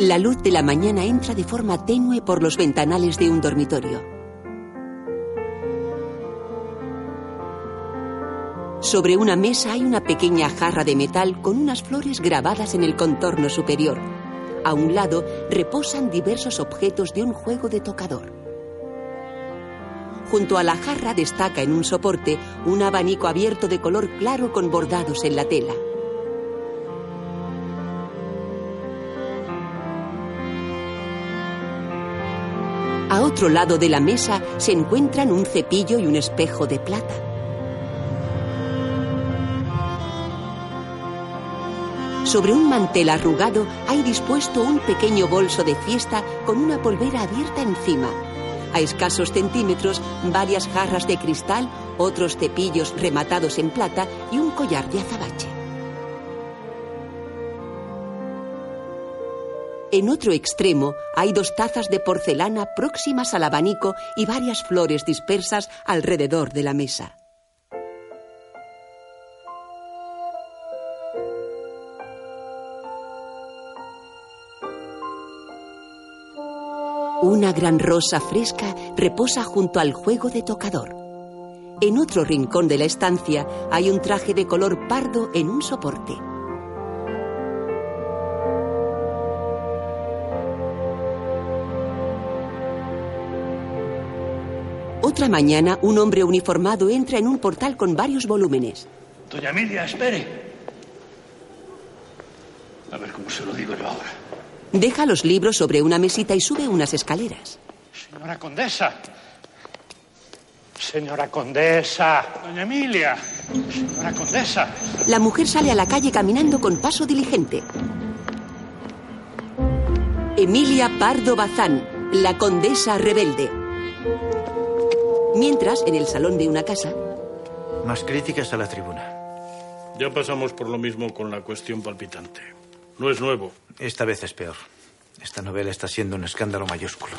La luz de la mañana entra de forma tenue por los ventanales de un dormitorio. Sobre una mesa hay una pequeña jarra de metal con unas flores grabadas en el contorno superior. A un lado reposan diversos objetos de un juego de tocador. Junto a la jarra destaca en un soporte un abanico abierto de color claro con bordados en la tela. Otro lado de la mesa se encuentran un cepillo y un espejo de plata. Sobre un mantel arrugado hay dispuesto un pequeño bolso de fiesta con una polvera abierta encima. A escasos centímetros, varias jarras de cristal, otros cepillos rematados en plata y un collar de azabache. En otro extremo hay dos tazas de porcelana próximas al abanico y varias flores dispersas alrededor de la mesa. Una gran rosa fresca reposa junto al juego de tocador. En otro rincón de la estancia hay un traje de color pardo en un soporte. Otra mañana, un hombre uniformado entra en un portal con varios volúmenes. Doña Emilia, espere. A ver cómo se lo digo yo ahora. Deja los libros sobre una mesita y sube unas escaleras. Señora condesa. Señora condesa. Doña Emilia. Señora condesa. La mujer sale a la calle caminando con paso diligente. Emilia Pardo Bazán, la condesa rebelde. Mientras, en el salón de una casa, Más críticas a la tribuna. Ya pasamos por lo mismo con la cuestión palpitante. No es nuevo. Esta vez es peor. Esta novela está siendo un escándalo mayúsculo.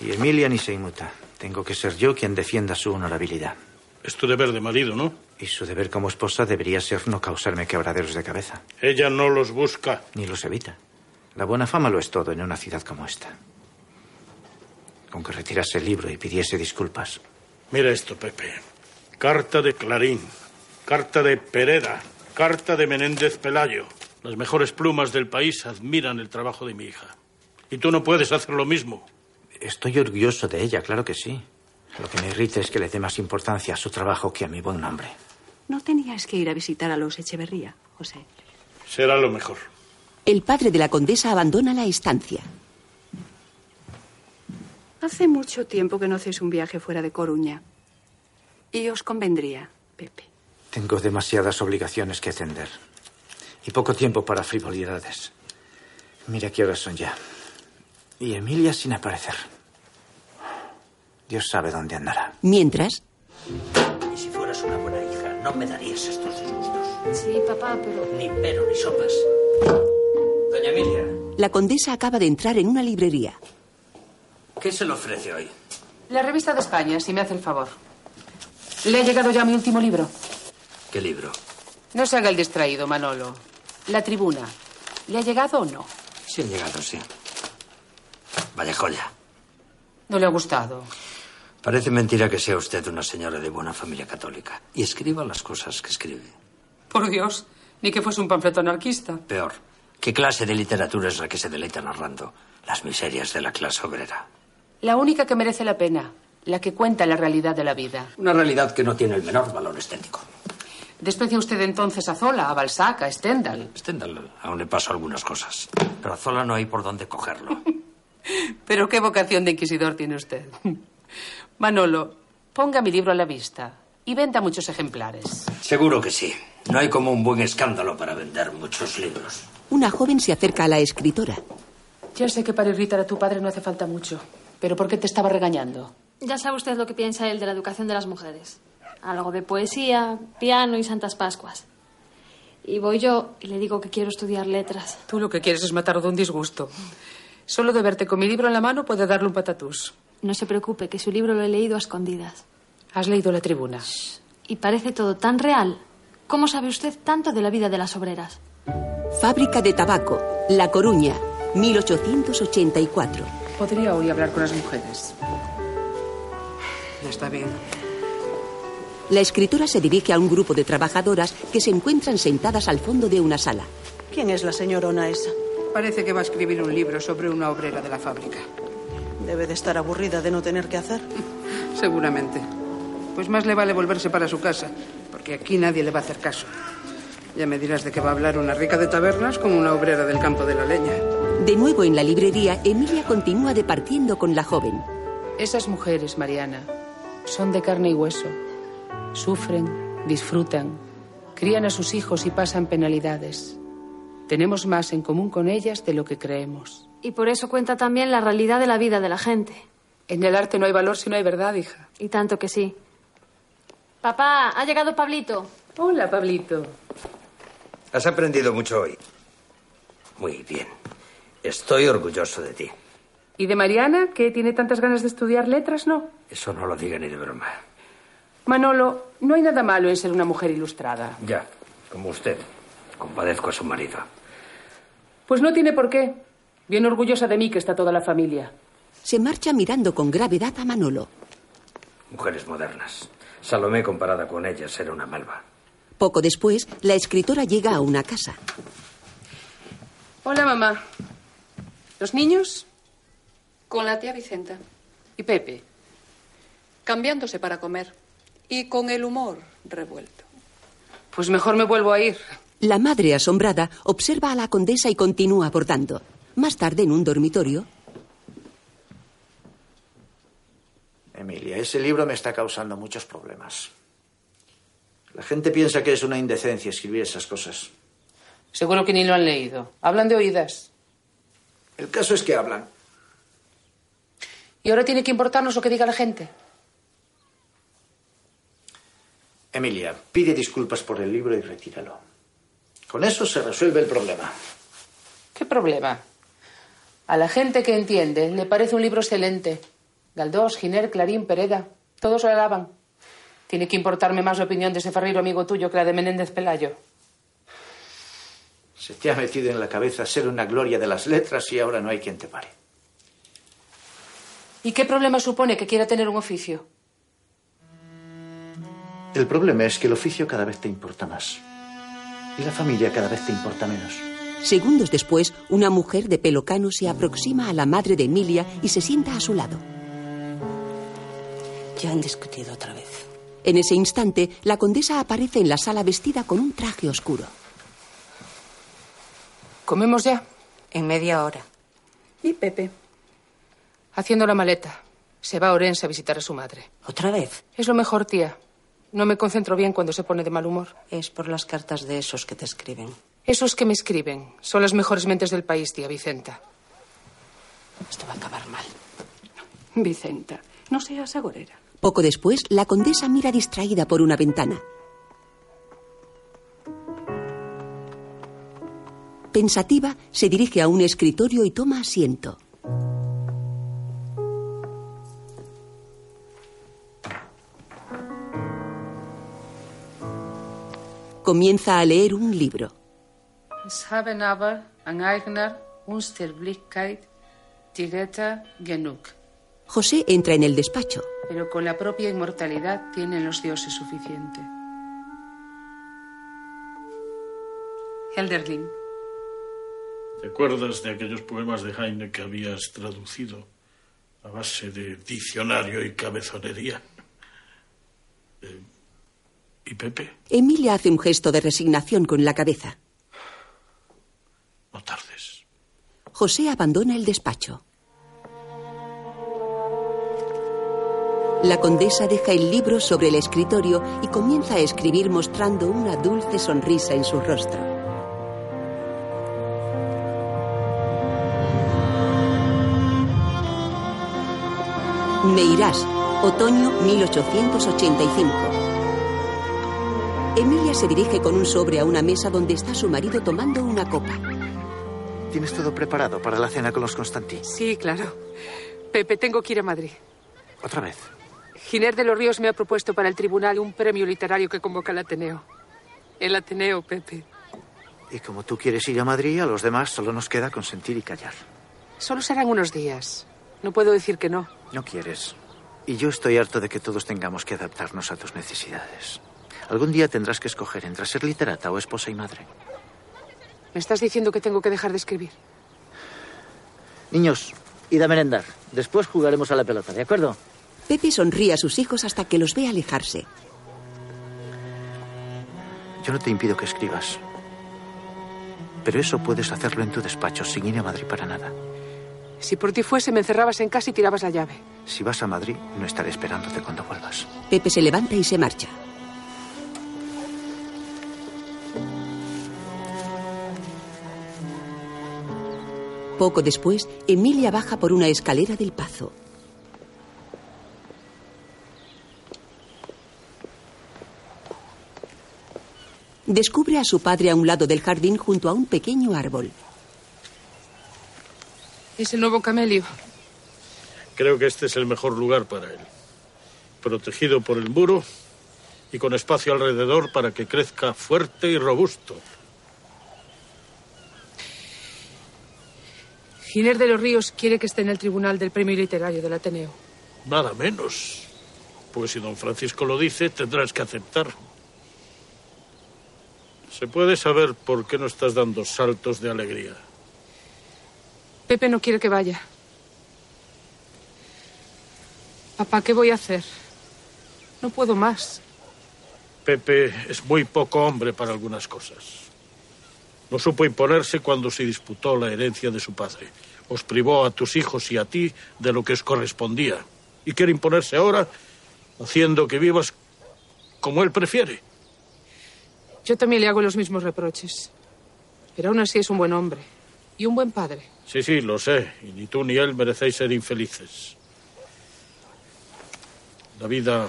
Y Emilia ni se inmuta. Tengo que ser yo quien defienda su honorabilidad. Es tu deber de marido, ¿no? Y su deber como esposa debería ser no causarme quebraderos de cabeza. Ella no los busca. Ni los evita. La buena fama lo es todo en una ciudad como esta. Con que retirase el libro y pidiese disculpas. Mira esto, Pepe. Carta de Clarín. Carta de Pereda. Carta de Menéndez Pelayo. Las mejores plumas del país admiran el trabajo de mi hija. Y tú no puedes hacer lo mismo. Estoy orgulloso de ella, claro que sí. Lo que me irrita es que le dé más importancia a su trabajo que a mi buen nombre. No tenías que ir a visitar a los Echeverría, José. Será lo mejor. el padre de la condesa abandona la estancia. Hace mucho tiempo que no hacéis un viaje fuera de Coruña. Y os convendría, Pepe. Tengo demasiadas obligaciones que atender. Y poco tiempo para frivolidades. Mira qué horas son ya. Y Emilia sin aparecer. Dios sabe dónde andará. Mientras, Y si fueras una buena hija, no me darías estos disgustos. Sí, papá, pero... Ni pero ni sopas. Doña Emilia, la condesa acaba de entrar en una librería. ¿Qué se le ofrece hoy? La revista de España, si me hace el favor. Le ha llegado ya mi último libro. ¿Qué libro? No se haga el distraído, Manolo. La tribuna. ¿Le ha llegado o no? Sí ha llegado, sí. Vaya joya. No le ha gustado. Parece mentira que sea usted una señora de buena familia católica y escriba las cosas que escribe. Por Dios, ni que fuese un panfleto anarquista. Peor, ¿qué clase de literatura es la que se deleita narrando las miserias de la clase obrera? La única que merece la pena. La que cuenta la realidad de la vida. Una realidad que no tiene el menor valor estético. ¿Desprecia usted entonces a Zola, a Balzac, a Stendhal? Stendhal, aún le paso algunas cosas. Pero a Zola no hay por dónde cogerlo. Pero qué vocación de inquisidor tiene usted. Manolo, ponga mi libro a la vista y venda muchos ejemplares. Seguro que sí. No hay como un buen escándalo para vender muchos libros. Una joven se acerca a la escritora. Ya sé que para irritar a tu padre no hace falta mucho. ¿Pero por qué te estaba regañando? Ya sabe usted lo que piensa él de la educación de las mujeres. Algo de poesía, piano y santas pascuas. Y voy yo y le digo que quiero estudiar letras. Tú lo que quieres es matarlo de un disgusto. Solo de verte con mi libro en la mano puede darle un patatús. No se preocupe, que su libro lo he leído a escondidas. Has leído la tribuna. Y parece todo tan real. ¿Cómo sabe usted tanto de la vida de las obreras? Fábrica de tabaco, La Coruña, 1884. Podría hoy hablar con las mujeres. Está bien. La escritora se dirige a un grupo de trabajadoras que se encuentran sentadas al fondo de una sala. ¿Quién es la señorona esa? Parece que va a escribir un libro sobre una obrera de la fábrica. Debe de estar aburrida de no tener que hacer. Seguramente. Pues más le vale volverse para su casa, porque aquí nadie le va a hacer caso. Ya me dirás de qué va a hablar una rica de tabernas como una obrera del campo de la leña. De nuevo en la librería, Emilia continúa departiendo con la joven. Esas mujeres, Mariana, son de carne y hueso. Sufren, disfrutan, crían a sus hijos y pasan penalidades. Tenemos más en común con ellas de lo que creemos. Y por eso cuenta también la realidad de la vida de la gente. En el arte no hay valor si no hay verdad, hija. Y tanto que sí. Papá, ha llegado Pablito. Hola, Pablito. Has aprendido mucho hoy. Muy bien. Estoy orgulloso de ti. ¿Y de Mariana, que tiene tantas ganas de estudiar letras, no? Eso no lo diga ni de broma. Manolo, no hay nada malo en ser una mujer ilustrada. Ya, como usted. Compadezco a su marido. Pues no tiene por qué. Bien orgullosa de mí que está toda la familia. Se marcha mirando con gravedad a Manolo. Mujeres modernas. Salomé comparada con ellas era una malva. Poco después, la escritora llega a una casa. Hola, mamá. ¿Los niños? Con la tía Vicenta. ¿Y Pepe? Cambiándose para comer. Y con el humor revuelto. Pues mejor me vuelvo a ir. La madre, asombrada, observa a la condesa y continúa abordando. Más tarde, en un dormitorio, Emilia, ese libro me está causando muchos problemas. La gente piensa que es una indecencia escribir esas cosas. Seguro que ni lo han leído. Hablan de oídas. El caso es que hablan. ¿Y ahora tiene que importarnos lo que diga la gente? Emilia, pide disculpas por el libro y retíralo. Con eso se resuelve el problema. ¿Qué problema? A la gente que entiende le parece un libro excelente. Galdós, Giner, Clarín, Pereda, todos lo alaban. Tiene que importarme más la opinión de ese ferreiro amigo tuyo que la de Menéndez Pelayo. Se te ha metido en la cabeza ser una gloria de las letras y ahora no hay quien te pare. ¿Y qué problema supone que quiera tener un oficio? El problema es que el oficio cada vez te importa más. Y la familia cada vez te importa menos. segundos después, una mujer de pelo cano se aproxima a la madre de Emilia y se sienta a su lado. Ya han discutido otra vez. En ese instante, la condesa aparece en la sala vestida con un traje oscuro. ¿Comemos ya? En media hora. ¿Y Pepe? Haciendo la maleta. Se va a Orense a visitar a su madre. ¿Otra vez? Es lo mejor, tía. No me concentro bien cuando se pone de mal humor. Es por las cartas de esos que te escriben. Esos que me escriben son las mejores mentes del país, tía Vicenta. Esto va a acabar mal. Vicenta, no seas agorera. Poco después, la condesa mira distraída por una ventana. Pensativa, se dirige a un escritorio y toma asiento. Comienza a leer un libro. José entra en el despacho. Pero con la propia inmortalidad tienen los dioses suficiente. Helderling. ¿Te acuerdas de aquellos poemas de Heine que habías traducido a base de diccionario y cabezonería? Eh, ¿Y Pepe? Emilia hace un gesto de resignación con la cabeza. No tardes. José abandona el despacho. La condesa deja el libro sobre el escritorio y comienza a escribir mostrando una dulce sonrisa en su rostro. Me irás, otoño 1885. Emilia se dirige con un sobre a una mesa donde está su marido tomando una copa. ¿Tienes todo preparado para la cena con los Constantí? Sí, claro. Pepe, tengo que ir a Madrid. ¿Otra vez? Giner de los Ríos me ha propuesto para el tribunal un premio literario que convoca el Ateneo. El Ateneo, Pepe. Y como tú quieres ir a Madrid, a los demás solo nos queda consentir y callar. Solo serán unos días. No puedo decir que no. No quieres. Y yo estoy harto de que todos tengamos que adaptarnos a tus necesidades. Algún día tendrás que escoger entre ser literata o esposa y madre. ¿Me estás diciendo que tengo que dejar de escribir? Niños, id a merendar. Después jugaremos a la pelota, ¿de acuerdo? Pepe sonríe a sus hijos hasta que los ve alejarse. Yo no te impido que escribas. Pero eso puedes hacerlo en tu despacho sin ir a Madrid para nada. Si por ti fuese, me encerrabas en casa y tirabas la llave. Si vas a Madrid, no estaré esperándote cuando vuelvas. Pepe se levanta y se marcha. Poco después, Emilia baja por una escalera del pazo. Descubre a su padre a un lado del jardín junto a un pequeño árbol. Es el nuevo camelio. Creo que este es el mejor lugar para él. Protegido por el muro y con espacio alrededor para que crezca fuerte y robusto. Giner de los Ríos quiere que esté en el tribunal del premio literario del Ateneo. Nada menos. Pues si don Francisco lo dice, tendrás que aceptar. ¿Se puede saber por qué no estás dando saltos de alegría? Pepe no quiere que vaya. Papá, ¿qué voy a hacer? No puedo más. Pepe es muy poco hombre para algunas cosas. No supo imponerse cuando se disputó la herencia de su padre. Os privó a tus hijos y a ti de lo que os correspondía. Y quiere imponerse ahora haciendo que vivas como él prefiere. Yo también le hago los mismos reproches. Pero aún así es un buen hombre. Y un buen padre. Sí, sí, lo sé. Y ni tú ni él merecéis ser infelices. La vida.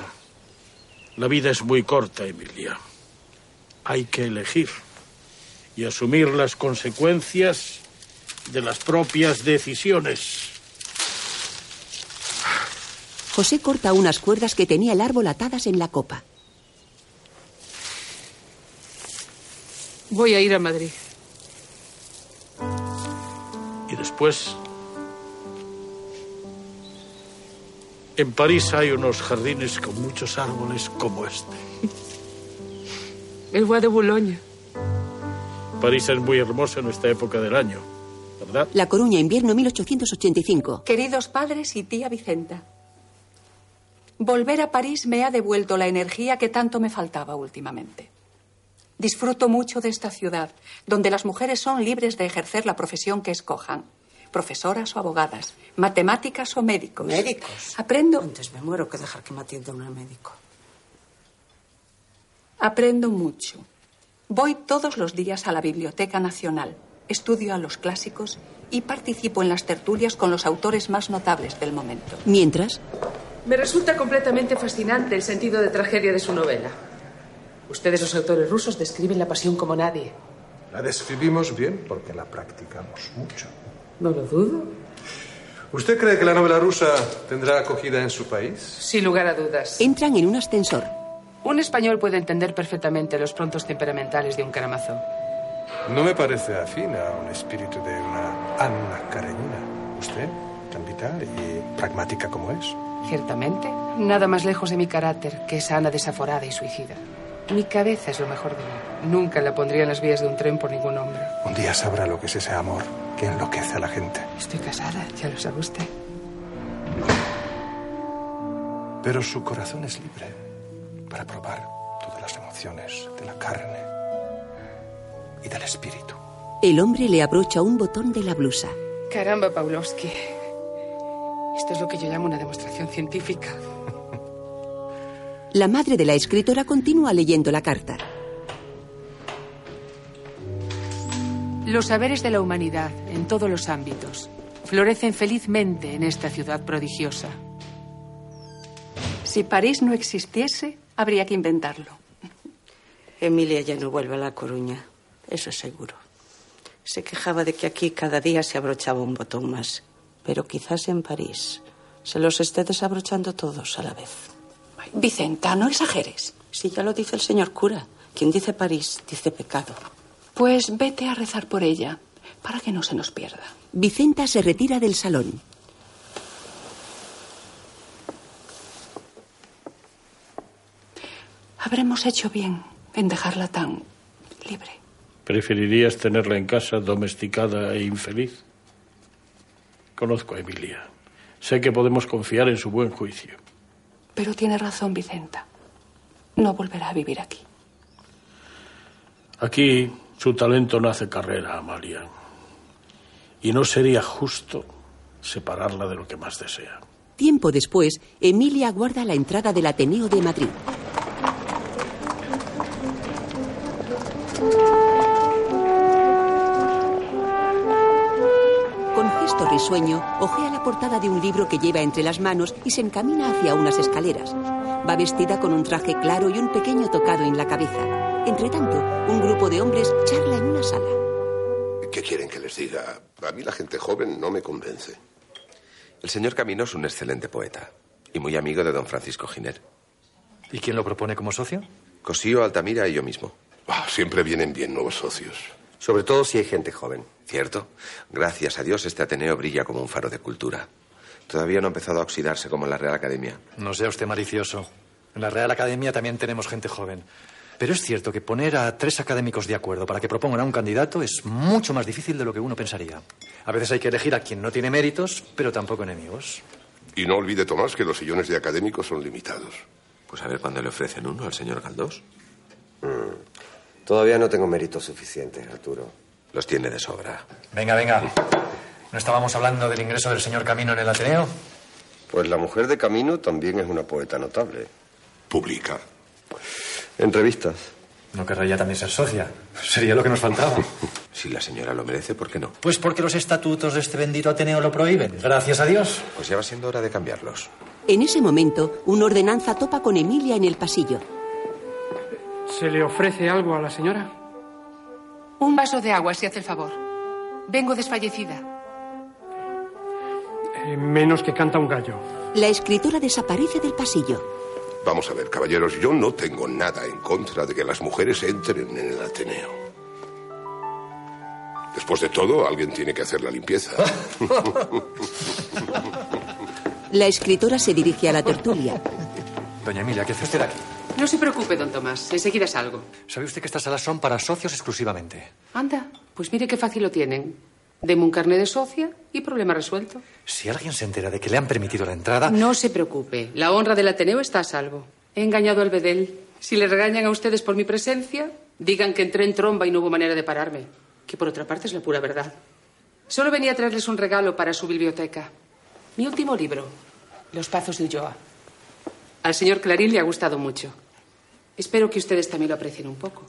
La vida es muy corta, Emilia. Hay que elegir y asumir las consecuencias de las propias decisiones. José corta unas cuerdas que tenía el árbol atadas en la copa. Voy a ir a Madrid. Después... En París hay unos jardines con muchos árboles como este. El Bois de Boulogne. París es muy hermoso en esta época del año, ¿verdad? La Coruña, invierno 1885. Queridos padres y tía Vicenta, volver a París me ha devuelto la energía que tanto me faltaba últimamente. Disfruto mucho de esta ciudad, donde las mujeres son libres de ejercer la profesión que escojan. Profesoras o abogadas, matemáticas o médicos. ¿Médicos? Aprendo. Antes me muero que dejar que me atienda un médico. Aprendo mucho. Voy todos los días a la Biblioteca Nacional, estudio a los clásicos y participo en las tertulias con los autores más notables del momento. Mientras, Me resulta completamente fascinante el sentido de tragedia de su novela. Ustedes, los autores rusos, describen la pasión como nadie. La describimos bien porque la practicamos mucho. No lo dudo. ¿Usted cree que la novela rusa tendrá acogida en su país? Sin lugar a dudas. entran en un ascensor. Un español puede entender perfectamente los prontos temperamentales de un Karamazov. No me parece afín a un espíritu de una Anna Karenina. ¿Usted? Tan vital y pragmática como es. Ciertamente, nada más lejos de mi carácter que esa Ana desaforada y suicida. Mi cabeza es lo mejor de mí. Nunca la pondría en las vías de un tren por ningún hombre. Un día sabrá lo que es ese amor que enloquece a la gente. Estoy casada, ya lo sabe usted. Pero su corazón es libre para probar todas las emociones de la carne y del espíritu. El hombre le abrocha un botón de la blusa. Caramba, Pavlovsky. Esto es lo que yo llamo una demostración científica. La madre de la escritora continúa leyendo la carta. Los saberes de la humanidad, en todos los ámbitos, florecen felizmente en esta ciudad prodigiosa. Si París no existiese, habría que inventarlo. Emilia ya no vuelve a La Coruña, eso es seguro. Se quejaba de que aquí cada día se abrochaba un botón más, pero quizás en París se los esté desabrochando todos a la vez. Vicenta, no exageres. Si ya lo dice el señor cura, quien dice París dice pecado. Pues vete a rezar por ella, para que no se nos pierda. Vicenta se retira del salón. Habremos hecho bien en dejarla tan libre. ¿Preferirías tenerla en casa domesticada e infeliz? Conozco a Emilia. Sé que podemos confiar en su buen juicio. Pero tiene razón Vicenta. No volverá a vivir aquí. Aquí su talento no hace carrera, Amalia. Y no sería justo separarla de lo que más desea. Tiempo después, Emilia guarda la entrada del Ateneo de Madrid. Risueño, ojea la portada de un libro que lleva entre las manos y se encamina hacia unas escaleras. Va vestida con un traje claro y un pequeño tocado en la cabeza. Entre tanto, un grupo de hombres charla en una sala. ¿Qué quieren que les diga? A mí la gente joven no me convence. El señor Camino es un excelente poeta y muy amigo de don Francisco Giner. ¿Y quién lo propone como socio? Cosío, Altamira y yo mismo. Ah, siempre vienen bien nuevos socios. Sobre todo si hay gente joven. ¿Cierto? Gracias a Dios este Ateneo brilla como un faro de cultura. Todavía no ha empezado a oxidarse como en la Real Academia. No sea usted malicioso. En la Real Academia también tenemos gente joven. Pero es cierto que poner a tres académicos de acuerdo para que propongan a un candidato es mucho más difícil de lo que uno pensaría. A veces hay que elegir a quien no tiene méritos, pero tampoco enemigos. Y no olvide, Tomás, que los sillones de académicos son limitados. Pues a ver cuándo le ofrecen uno al señor Galdós. Mm. Todavía no tengo méritos suficientes, Arturo. Los tiene de sobra. Venga, venga. ¿No estábamos hablando del ingreso del señor Camino en el Ateneo? Pues la mujer de Camino también es una poeta notable. Publica. En revistas. ¿No querrá ella también ser socia? Sería lo que nos faltaba. Si la señora lo merece, ¿por qué no? Pues porque los estatutos de este bendito Ateneo lo prohíben. Gracias a Dios. Pues ya va siendo hora de cambiarlos. En ese momento, una ordenanza topa con Emilia en el pasillo. ¿Se le ofrece algo a la señora? Un vaso de agua, si hace el favor. Vengo desfallecida. Eh, menos que canta un gallo. La escritora desaparece del pasillo. Vamos a ver, caballeros, yo no tengo nada en contra de que las mujeres entren en el Ateneo. Después de todo, alguien tiene que hacer la limpieza. La escritora se dirige a la tertulia. Doña Emilia, ¿qué hace usted aquí? No se preocupe, don Tomás. Enseguida salgo. ¿Sabe usted que estas salas son para socios exclusivamente? Anda, pues mire qué fácil lo tienen. Deme un carnet de socia y problema resuelto. Si alguien se entera de que le han permitido la entrada... No se preocupe. La honra del Ateneo está a salvo. He engañado al bedel. Si le regañan a ustedes por mi presencia, digan que entré en tromba y no hubo manera de pararme. Que por otra parte es la pura verdad. Solo venía a traerles un regalo para su biblioteca. Mi último libro, Los Pazos de Ulloa. Al señor Clarín le ha gustado mucho. Espero que ustedes también lo aprecien un poco.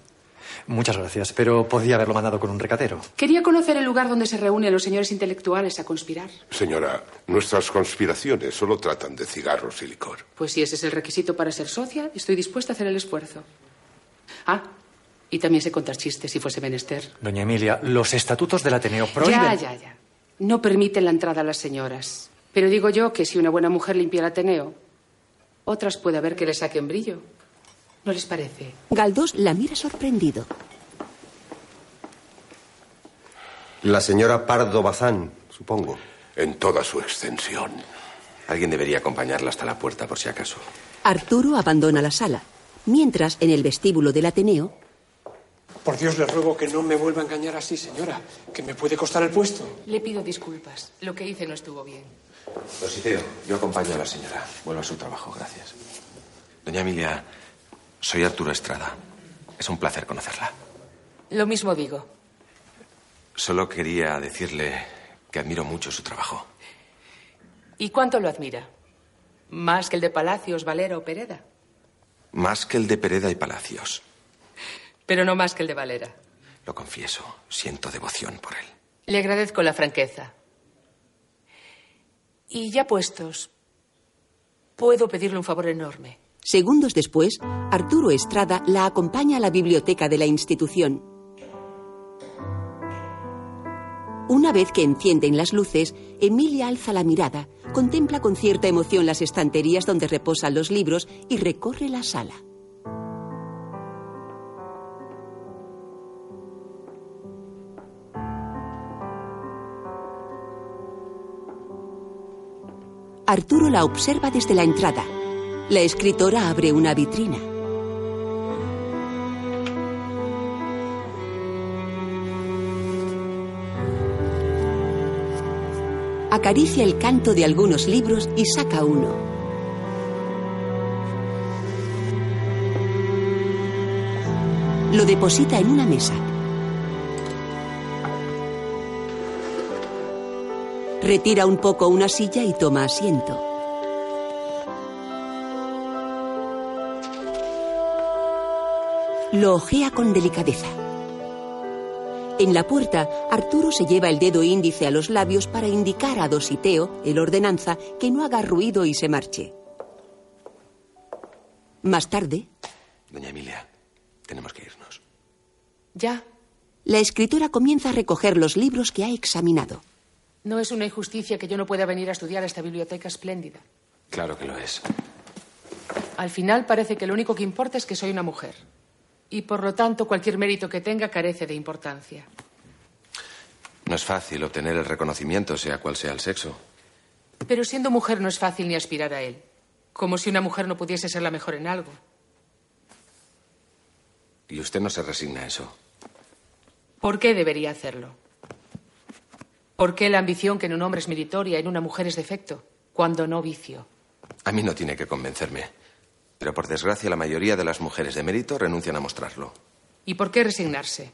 Muchas gracias, pero podía haberlo mandado con un recatero. Quería conocer el lugar donde se reúnen los señores intelectuales a conspirar. Señora, nuestras conspiraciones solo tratan de cigarros y licor. Pues si ese es el requisito para ser socia, estoy dispuesta a hacer el esfuerzo. Ah, y también sé contar chistes si fuese menester. Doña Emilia, los estatutos del Ateneo prohíben... Ya, ya, ya. No permiten la entrada a las señoras. Pero digo yo que si una buena mujer limpia el Ateneo, otras puede haber que le saquen brillo. ¿No les parece? Galdós la mira sorprendido. La señora Pardo Bazán, supongo. En toda su extensión. Alguien debería acompañarla hasta la puerta por si acaso. Arturo abandona la sala. Mientras, en el vestíbulo del Ateneo, Por Dios le ruego que no me vuelva a engañar así, señora, que me puede costar el puesto. Le pido disculpas. Lo que hice no estuvo bien. Dositeo, yo acompaño a la señora. Vuelvo a su trabajo, gracias. Doña Emilia, soy Arturo Estrada. Es un placer conocerla. Lo mismo digo. Solo quería decirle que admiro mucho su trabajo. ¿Y cuánto lo admira? ¿Más que el de Palacios, Valera o Pereda? Más que el de Pereda y Palacios. Pero no más que el de Valera. Lo confieso, siento devoción por él. Le agradezco la franqueza. Y ya puestos, puedo pedirle un favor enorme. Segundos después, Arturo Estrada la acompaña a la biblioteca de la institución. Una vez que encienden las luces, Emilia alza la mirada, contempla con cierta emoción las estanterías donde reposan los libros y recorre la sala. Arturo la observa desde la entrada. La escritora abre una vitrina. Acaricia el canto de algunos libros y saca uno. Lo deposita en una mesa. Retira un poco una silla y toma asiento. Lo ojea con delicadeza. En la puerta, Arturo se lleva el dedo índice a los labios para indicar a Dositeo, el ordenanza, que no haga ruido y se marche. Más tarde, Doña Emilia, tenemos que irnos. Ya. la escritora comienza a recoger los libros que ha examinado. No es una injusticia que yo no pueda venir a estudiar a esta biblioteca espléndida. Claro que lo es. Al final parece que lo único que importa es que soy una mujer. Y por lo tanto, cualquier mérito que tenga carece de importancia. No es fácil obtener el reconocimiento, sea cual sea el sexo. Pero siendo mujer no es fácil ni aspirar a él. Como si una mujer no pudiese ser la mejor en algo. Y usted no se resigna a eso. ¿Por qué debería hacerlo? ¿Por qué la ambición que en un hombre es meritoria, en una mujer es defecto, cuando no vicio? A mí no tiene que convencerme. Pero por desgracia la mayoría de las mujeres de mérito renuncian a mostrarlo. ¿Y por qué resignarse?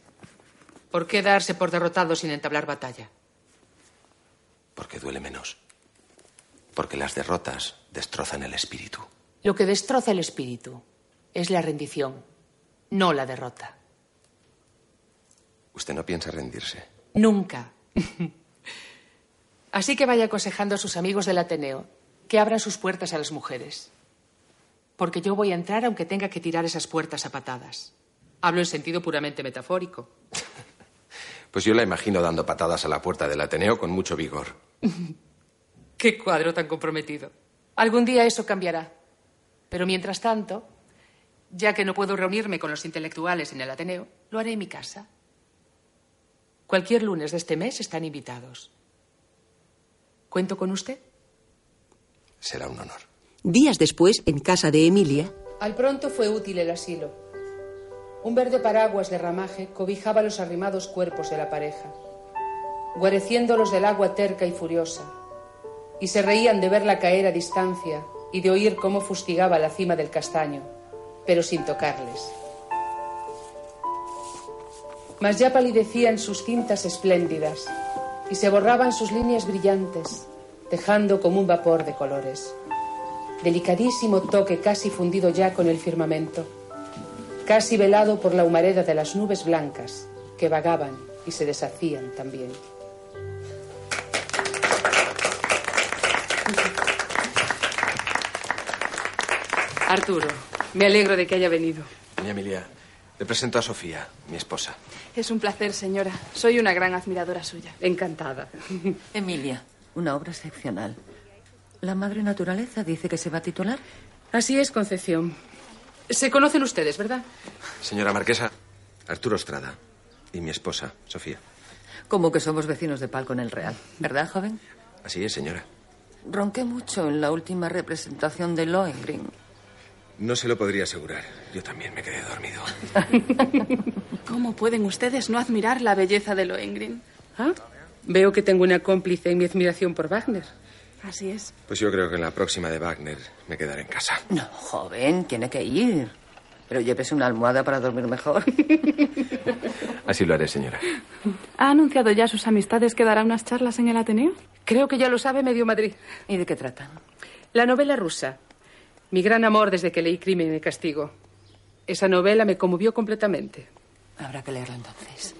¿Por qué darse por derrotado sin entablar batalla? Porque duele menos. Porque las derrotas destrozan el espíritu. Lo que destroza el espíritu es la rendición, no la derrota. Usted no piensa rendirse. Nunca. Así que vaya aconsejando a sus amigos del Ateneo que abran sus puertas a las mujeres. Porque yo voy a entrar aunque tenga que tirar esas puertas a patadas. Hablo en sentido puramente metafórico. Pues yo la imagino dando patadas a la puerta del Ateneo con mucho vigor. Qué cuadro tan comprometido. Algún día eso cambiará. Pero mientras tanto, ya que no puedo reunirme con los intelectuales en el Ateneo, lo haré en mi casa. Cualquier lunes de este mes están invitados. ¿Cuento con usted? Será un honor. Días después, en casa de Emilia, Al pronto fue útil el asilo. Un verde paraguas de ramaje cobijaba los arrimados cuerpos de la pareja, guareciéndolos del agua terca y furiosa, y se reían de verla caer a distancia y de oír cómo fustigaba la cima del castaño, pero sin tocarles. Mas ya palidecían sus cintas espléndidas y se borraban sus líneas brillantes, dejando como un vapor de colores. Delicadísimo toque casi fundido ya con el firmamento, casi velado por la humareda de las nubes blancas que vagaban y se deshacían también. Arturo, me alegro de que haya venido. Doña Emilia, le presento a Sofía, mi esposa. Es un placer, señora. Soy una gran admiradora suya. Encantada. Emilia, una obra excepcional. ¿La madre naturaleza dice que se va a titular? Así es, Concepción. Se conocen ustedes, ¿verdad? Señora Marquesa, Arturo Estrada y mi esposa, Sofía. Como que somos vecinos de palco en el Real, ¿verdad, joven? Así es, señora. Ronqué mucho en la última representación de Lohengrin. No se lo podría asegurar. Yo también me quedé dormido. ¿Cómo pueden ustedes no admirar la belleza de Lohengrin? ¿Ah? Veo que tengo una cómplice en mi admiración por Wagner. Así es. Pues yo creo que en la próxima de Wagner me quedaré en casa. No, joven, tiene que ir. Pero llévese una almohada para dormir mejor. Así lo haré, señora. ¿Ha anunciado ya sus amistades que dará unas charlas en el Ateneo? Creo que ya lo sabe medio Madrid. ¿Y de qué tratan? La novela rusa. Mi gran amor desde que leí Crimen y Castigo. Esa novela me conmovió completamente. Habrá que leerla entonces.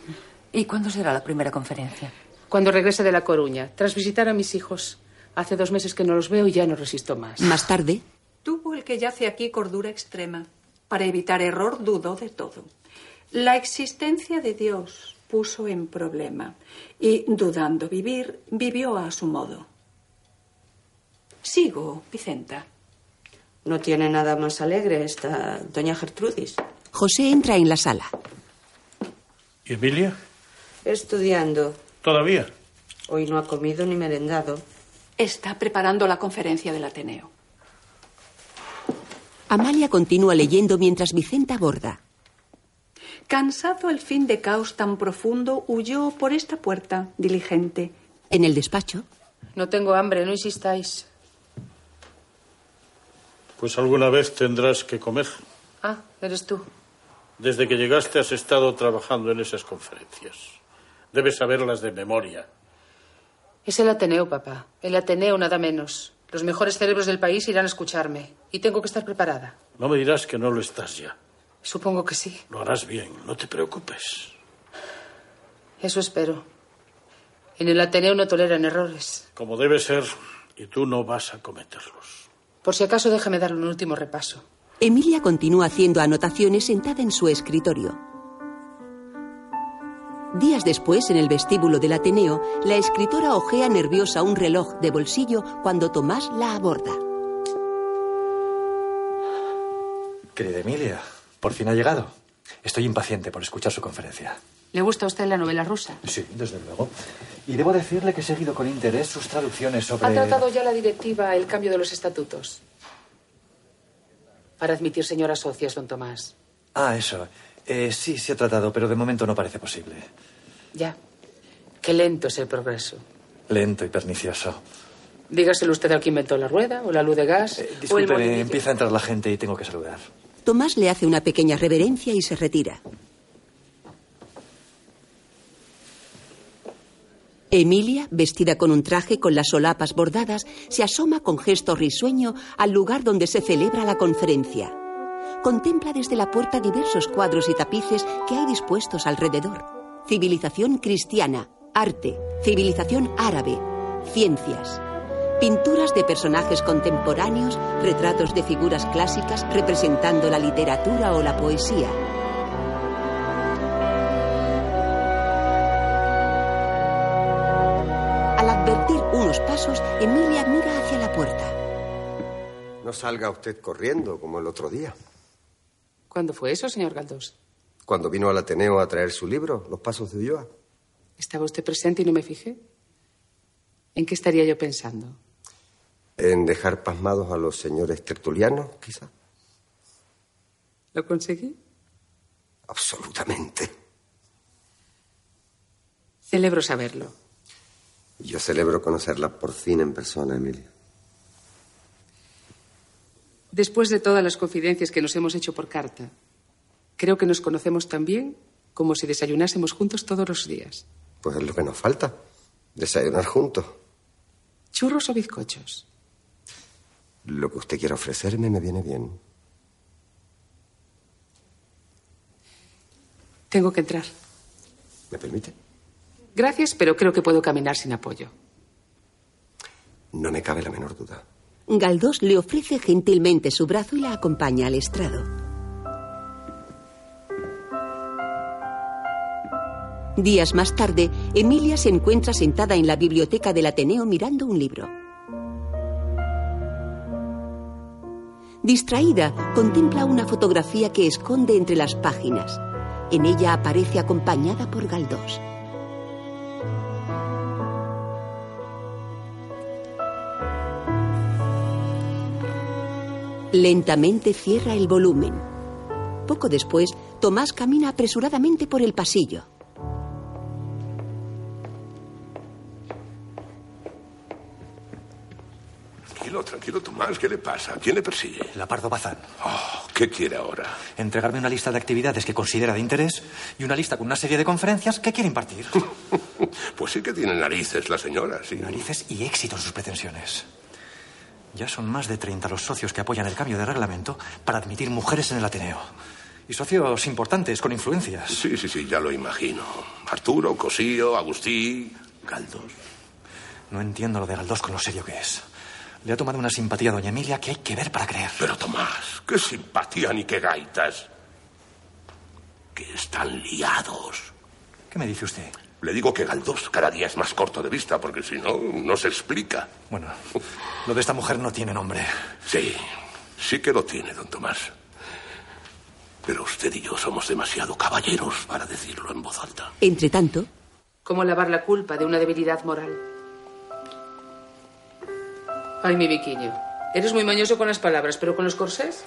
¿Y cuándo será la primera conferencia? Cuando regrese de La Coruña, tras visitar a mis hijos. Hace dos meses que no los veo y ya no resisto más. Más tarde, Tuvo el que yace aquí cordura extrema. Para evitar error dudó de todo. La existencia de Dios puso en problema y, dudando vivir, vivió a su modo. Sigo, Vicenta. No tiene nada más alegre esta doña Gertrudis. José entra en la sala. ¿Y Emilia? Estudiando. ¿Todavía? Hoy no ha comido ni merendado. Está preparando la conferencia del Ateneo. Amalia continúa leyendo mientras Vicenta aborda. Cansado al fin de caos tan profundo, huyó por esta puerta, diligente. En el despacho. No tengo hambre, no insistáis. Pues alguna vez tendrás que comer. Ah, eres tú. Desde que llegaste has estado trabajando en esas conferencias. Debes saberlas de memoria. Es el Ateneo, papá. El Ateneo, nada menos. Los mejores cerebros del país irán a escucharme. Y tengo que estar preparada. No me dirás que no lo estás ya. Supongo que sí. Lo harás bien, no te preocupes. Eso espero. En el Ateneo no toleran errores. Como debe ser, y tú no vas a cometerlos. Por si acaso, déjame darle un último repaso. Emilia continúa haciendo anotaciones sentada en su escritorio. Días después, en el vestíbulo del Ateneo, la escritora ojea nerviosa un reloj de bolsillo cuando Tomás la aborda. Querida Emilia, por fin ha llegado. Estoy impaciente por escuchar su conferencia. ¿Le gusta a usted la novela rusa? Sí, desde luego. Y debo decirle que he seguido con interés sus traducciones sobre... ¿Ha tratado ya la directiva el cambio de los estatutos? Para admitir señoras socias, don Tomás. Ah, eso. Eh, sí, sí he tratado, pero de momento no parece posible. Ya. Qué lento es el progreso. Lento y pernicioso. Dígaselo usted al que inventó la rueda, o la luz de gas, o el Disculpe, empieza a entrar la gente y tengo que saludar. Tomás le hace una pequeña reverencia y se retira. Emilia, vestida con un traje con las solapas bordadas, se asoma con gesto risueño al lugar donde se celebra la conferencia. Contempla desde la puerta diversos cuadros y tapices que hay dispuestos alrededor. Civilización cristiana, arte, civilización árabe, ciencias. Pinturas de personajes contemporáneos, retratos de figuras clásicas representando la literatura o la poesía. Al advertir unos pasos, Emilia mira hacia la puerta. No salga usted corriendo como el otro día. ¿Cuándo fue eso, señor Galdós? Cuando vino al Ateneo a traer su libro, Los Pasos de Ulloa. ¿Estaba usted presente y no me fijé? ¿En qué estaría yo pensando? En dejar pasmados a los señores tertulianos, quizá. ¿Lo conseguí? Absolutamente. Celebro saberlo. Yo celebro conocerla por fin en persona, Emilia. Después de todas las confidencias que nos hemos hecho por carta, creo que nos conocemos tan bien como si desayunásemos juntos todos los días. Pues es lo que nos falta. Desayunar juntos. ¿Churros o bizcochos? Lo que usted quiera ofrecerme me viene bien. Tengo que entrar. ¿Me permite? Gracias, pero creo que puedo caminar sin apoyo. No me cabe la menor duda. Galdós le ofrece gentilmente su brazo y la acompaña al estrado. Días más tarde, Emilia se encuentra sentada en la biblioteca del Ateneo mirando un libro. Distraída, contempla una fotografía que esconde entre las páginas. En ella aparece acompañada por Galdós. Lentamente cierra el volumen. Poco después, Tomás camina apresuradamente por el pasillo. Tranquilo, tranquilo, Tomás. ¿Qué le pasa? ¿Quién le persigue? La Pardo Bazán. Oh, ¿Qué quiere ahora? Entregarme una lista de actividades que considera de interés y una lista con una serie de conferencias que quiere impartir. Pues sí que tiene narices la señora, sí. Narices y éxito en sus pretensiones. Ya son más de 30 los socios que apoyan el cambio de reglamento para admitir mujeres en el Ateneo. Y socios importantes, con influencias. Sí, sí, sí, ya lo imagino. Arturo, Cosío, Agustí, Galdós. No entiendo lo de Galdós con lo serio que es. Le ha tomado una simpatía a doña Emilia que hay que ver para creer. Pero Tomás, qué simpatía ni qué gaitas. Que están liados. ¿Qué me dice usted? Le digo que Galdós cada día es más corto de vista, porque si no, no se explica. Bueno, lo de esta mujer no tiene nombre. Sí, sí que lo tiene, don Tomás. Pero usted y yo somos demasiado caballeros para decirlo en voz alta. Entre tanto, ¿Cómo lavar la culpa de una debilidad moral? Ay, mi biquiño. Eres muy mañoso con las palabras, pero con los corsés.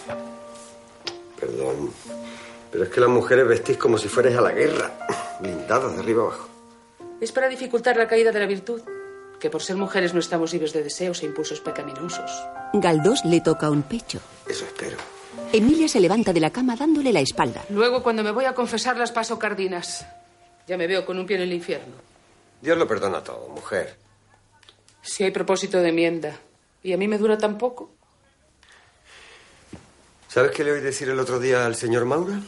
Perdón. Pero es que las mujeres vestís como si fuerais a la guerra, blindadas de arriba abajo. Es para dificultar la caída de la virtud, que por ser mujeres no estamos libres de deseos e impulsos pecaminosos. Galdós le toca un pecho. Eso espero. Emilia se levanta de la cama dándole la espalda. Luego, cuando me voy a confesar, las paso cardinas. Ya me veo con un pie en el infierno. Dios lo perdona todo, mujer. Si hay propósito de enmienda. ¿Y a mí me dura tan poco? ¿Sabes qué le oí decir el otro día al señor Maura?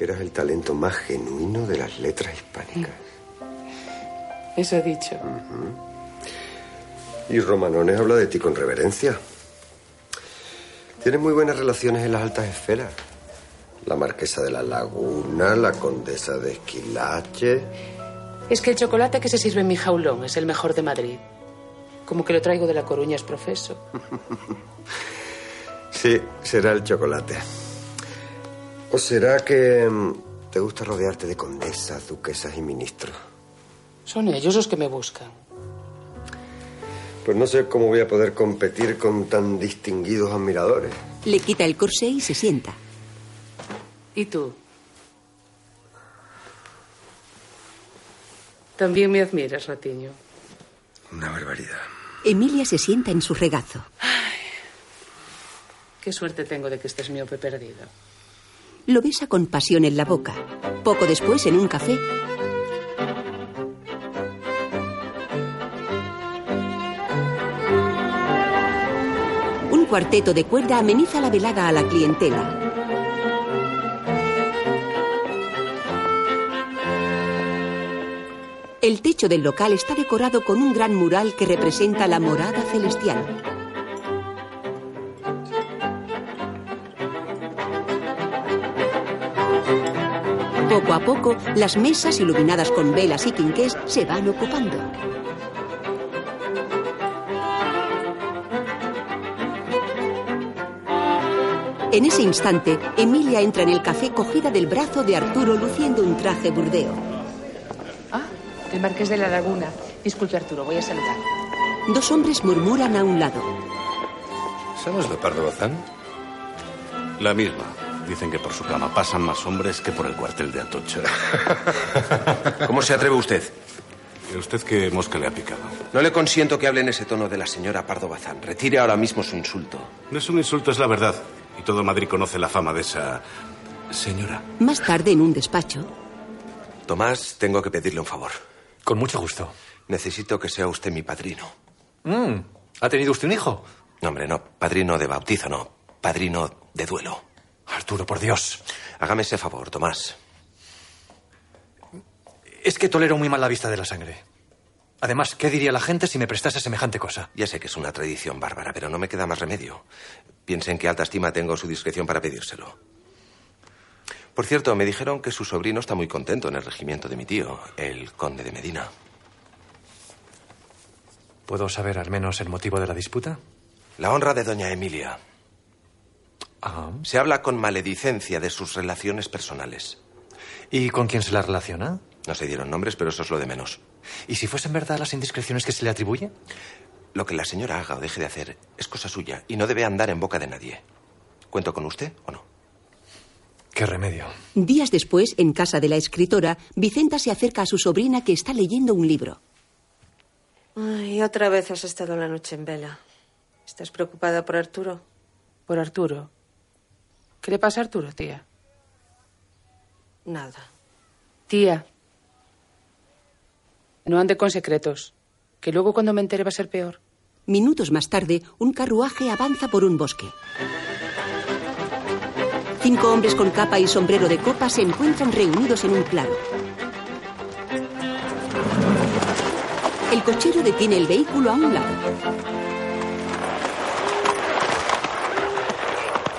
Que eras el talento más genuino de las letras hispánicas. Eso he dicho. Y Romanones habla de ti con reverencia. Tienes muy buenas relaciones en las altas esferas. La marquesa de la Laguna, la condesa de Esquilache. Es que el chocolate que se sirve en mi jaulón es el mejor de Madrid. Como que lo traigo de La Coruña es profeso. Sí, será el chocolate. ¿O será que mm, te gusta rodearte de condesas, duquesas y ministros? Son ellos los que me buscan. Pues no sé cómo voy a poder competir con tan distinguidos admiradores. Le quita el corsé y se sienta. ¿Y tú? También me admiras, Ratiño. Una barbaridad. Emilia se sienta en su regazo. Qué suerte tengo de que estés miope perdido. Lo besa con pasión en la boca. Poco después, en un café, un cuarteto de cuerda ameniza la velada a la clientela. El techo del local está decorado con un gran mural que representa la morada celestial. Poco a poco, las mesas iluminadas con velas y quinqués se van ocupando. En ese instante, Emilia entra en el café cogida del brazo de Arturo luciendo un traje burdeo. Ah, el marqués de la laguna. Disculpe, Arturo, voy a saludar. Dos hombres murmuran a un lado. ¿Sabes de Pardo Bazán? La misma. Dicen que por su cama pasan más hombres que por el cuartel de Atocha. ¿Cómo se atreve usted? ¿Y usted qué mosca le ha picado? No le consiento que hable en ese tono de la señora Pardo Bazán. Retire ahora mismo su insulto. No es un insulto, es la verdad. Y todo Madrid conoce la fama de esa señora. Más tarde, en un despacho, Tomás, tengo que pedirle un favor. Con mucho gusto. Necesito que sea usted mi padrino. Mm, ¿Ha tenido usted un hijo? No, hombre, no. Padrino de bautizo, no. Padrino de duelo. Arturo, por Dios. Hágame ese favor, Tomás. Es que tolero muy mal la vista de la sangre. Además, ¿qué diría la gente si me prestase semejante cosa? Ya sé que es una tradición bárbara, pero no me queda más remedio. Piensen que alta estima tengo su discreción para pedírselo. Por cierto, me dijeron que su sobrino está muy contento en el regimiento de mi tío, el conde de Medina. ¿Puedo saber al menos el motivo de la disputa? La honra de doña Emilia. Ah. Se habla con maledicencia de sus relaciones personales. ¿Y con quién se la relaciona? No se dieron nombres, pero eso es lo de menos. ¿Y si fuesen verdad las indiscreciones que se le atribuye? Lo que la señora haga o deje de hacer es cosa suya y no debe andar en boca de nadie. ¿Cuento con usted o no? ¿Qué remedio? días después, en casa de la escritora, Vicenta se acerca a su sobrina que está leyendo un libro. Ay, otra vez has estado la noche en vela. ¿Estás preocupada por Arturo? ¿Por Arturo? ¿Qué le pasa a Arturo, tía? Nada. Tía. No ande con secretos. Que luego cuando me entere va a ser peor. Minutos más tarde, un carruaje avanza por un bosque. Cinco hombres con capa y sombrero de copa se encuentran reunidos en un claro. El cochero detiene el vehículo a un lado.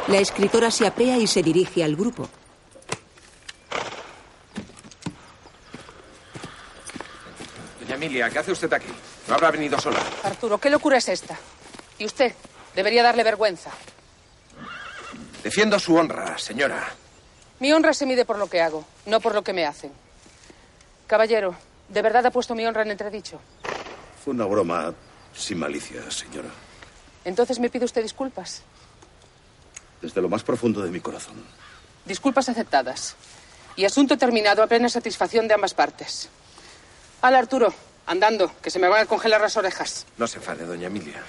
La escritora se apea y se dirige al grupo. Doña Emilia, ¿qué hace usted aquí? No habrá venido sola. Arturo, ¿qué locura es esta? Y usted debería darle vergüenza. Defiendo su honra, señora. Mi honra se mide por lo que hago, no por lo que me hacen. Caballero, ¿de verdad ha puesto mi honra en entredicho? Fue una broma. Sin malicia, señora. Entonces me pide usted disculpas. Desde lo más profundo de mi corazón. Disculpas aceptadas. Y asunto terminado a plena satisfacción de ambas partes. Al Arturo, andando, que se me van a congelar las orejas. No se enfade, doña Emilia.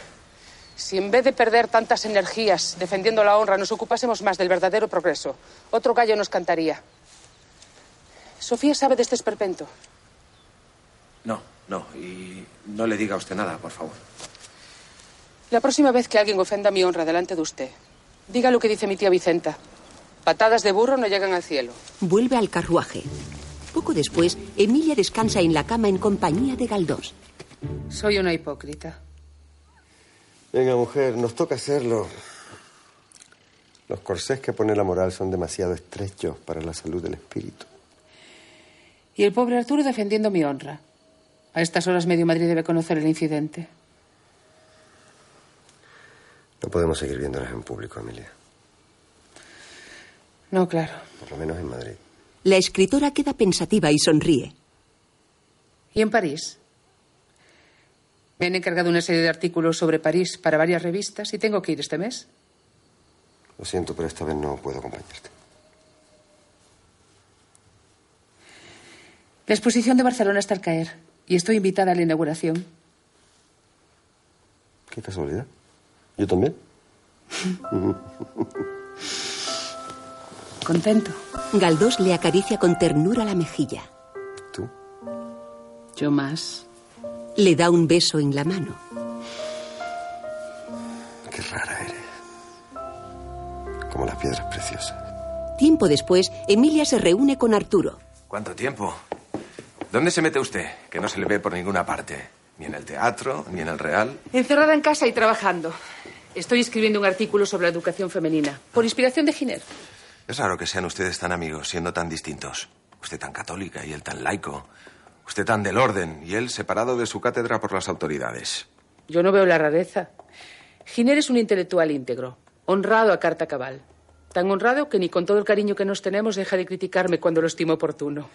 Si en vez de perder tantas energías defendiendo la honra nos ocupásemos más del verdadero progreso, otro gallo nos cantaría. Sofía sabe de este esperpento. No, no. Y no le diga a usted nada, por favor. La próxima vez que alguien ofenda mi honra delante de usted, diga lo que dice mi tía Vicenta. Patadas de burro no llegan al cielo. Vuelve al carruaje. Poco después, Emilia descansa en la cama en compañía de Galdós. Soy una hipócrita. Venga, mujer, nos toca hacerlo. Los corsés que pone la moral son demasiado estrechos para la salud del espíritu. Y el pobre Arturo defendiendo mi honra. A estas horas medio Madrid debe conocer el incidente. No podemos seguir viéndonos en público, Emilia. No, claro. Por lo menos en Madrid. La escritora queda pensativa y sonríe. ¿Y en París? Me han encargado una serie de artículos sobre París para varias revistas y tengo que ir este mes. Lo siento, pero esta vez no puedo acompañarte. La exposición de Barcelona está al caer y estoy invitada a la inauguración. Qué casualidad. Yo también. Contento. Galdós le acaricia con ternura la mejilla. Yo más. Le da un beso en la mano. Qué rara eres. Como las piedras preciosas. Tiempo después, Emilia se reúne con Arturo. ¿Cuánto tiempo? ¿Dónde se mete usted? Que no se le ve por ninguna parte. Ni en el teatro, ni en el Real. Encerrada en casa y trabajando. Estoy escribiendo un artículo sobre la educación femenina, por inspiración de Giner. Es raro que sean ustedes tan amigos, siendo tan distintos. Usted tan católica y él tan laico. Usted tan del orden y él separado de su cátedra por las autoridades. Yo no veo la rareza. Giner es un intelectual íntegro, honrado a carta cabal. Tan honrado que ni con todo el cariño que nos tenemos deja de criticarme cuando lo estimo oportuno.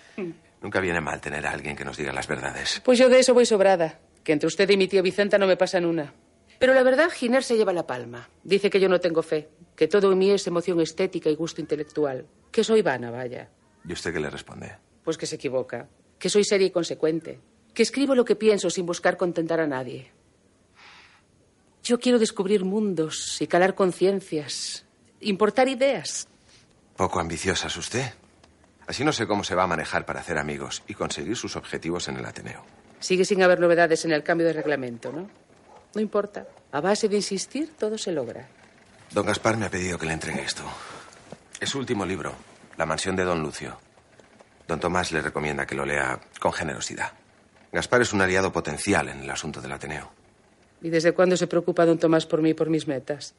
Nunca viene mal tener a alguien que nos diga las verdades. Pues yo de eso voy sobrada. Que entre usted y mi tía Vicenta no me pasan una. Pero la verdad, Giner se lleva la palma. Dice que yo no tengo fe, que todo en mí es emoción estética y gusto intelectual. Que soy vana, vaya. ¿Y usted qué le responde? Pues que se equivoca. Que soy seria y consecuente. Que escribo lo que pienso sin buscar contentar a nadie. Yo quiero descubrir mundos y calar conciencias. Importar ideas. Poco ambiciosa es usted. Así no sé cómo se va a manejar para hacer amigos y conseguir sus objetivos en el Ateneo. Sigue sin haber novedades en el cambio de reglamento, ¿no? No importa. A base de insistir, todo se logra. Don Gaspar me ha pedido que le entregue esto. Es su último libro, La mansión de Don Lucio. Don Tomás le recomienda que lo lea con generosidad. Gaspar es un aliado potencial en el asunto del Ateneo. ¿Y desde cuándo se preocupa don Tomás por mí y por mis metas?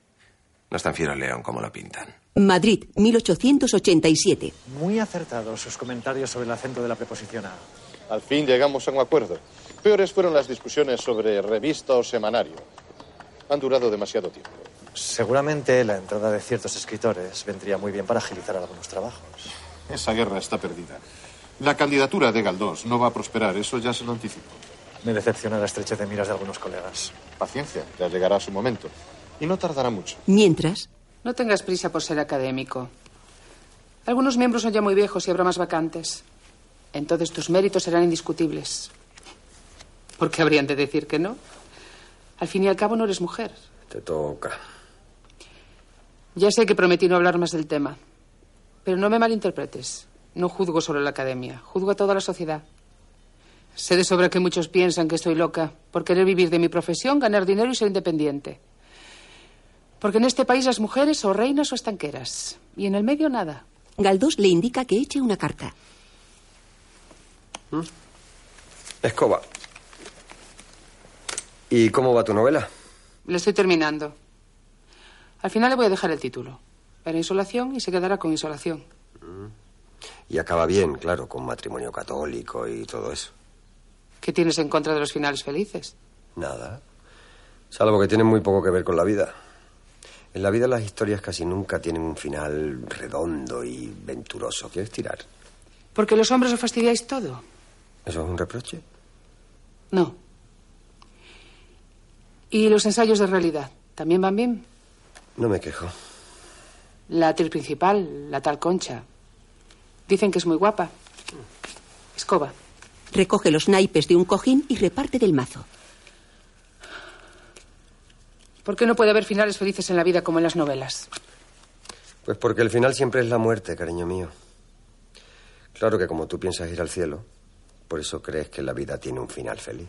No es tan fiero el león como lo pintan. Madrid, 1887. Muy acertados sus comentarios sobre el acento de la preposición a. Al fin llegamos a un acuerdo. Peores fueron las discusiones sobre revista o semanario. Han durado demasiado tiempo. Seguramente la entrada de ciertos escritores vendría muy bien para agilizar algunos trabajos. Esa guerra está perdida. La candidatura de Galdós no va a prosperar, eso ya se lo anticipo. Me decepciona la estrechez de miras de algunos colegas. Paciencia, ya llegará su momento. Y no tardará mucho. Mientras. No tengas prisa por ser académico. Algunos miembros son ya muy viejos y habrá más vacantes. Entonces tus méritos serán indiscutibles. ¿Por qué habrían de decir que no? Al fin y al cabo no eres mujer. Te toca. Ya sé que prometí no hablar más del tema. Pero no me malinterpretes. No juzgo solo a la academia, juzgo a toda la sociedad. Sé de sobra que muchos piensan que estoy loca por querer vivir de mi profesión, ganar dinero y ser independiente. Porque en este país las mujeres o reinas o estanqueras. Y en el medio nada. Galdós le indica que eche una carta. Escoba. ¿Y cómo va tu novela? Le estoy terminando. Al final le voy a dejar el título. Era insolación y se quedará con insolación. Y acaba bien, claro, con matrimonio católico y todo eso. ¿Qué tienes en contra de los finales felices? Nada. Salvo que tienen muy poco que ver con la vida. En la vida las historias casi nunca tienen un final redondo y venturoso. ¿Quieres tirar? Porque los hombres os fastidiáis todo. ¿Eso es un reproche? No. ¿Y los ensayos de realidad? ¿También van bien? No me quejo. La actriz principal, la tal Concha. Dicen que es muy guapa. Escoba. Recoge los naipes de un cojín y reparte del mazo. ¿Por qué no puede haber finales felices en la vida como en las novelas? Pues porque el final siempre es la muerte, cariño mío. Claro que como tú piensas ir al cielo, por eso crees que la vida tiene un final feliz.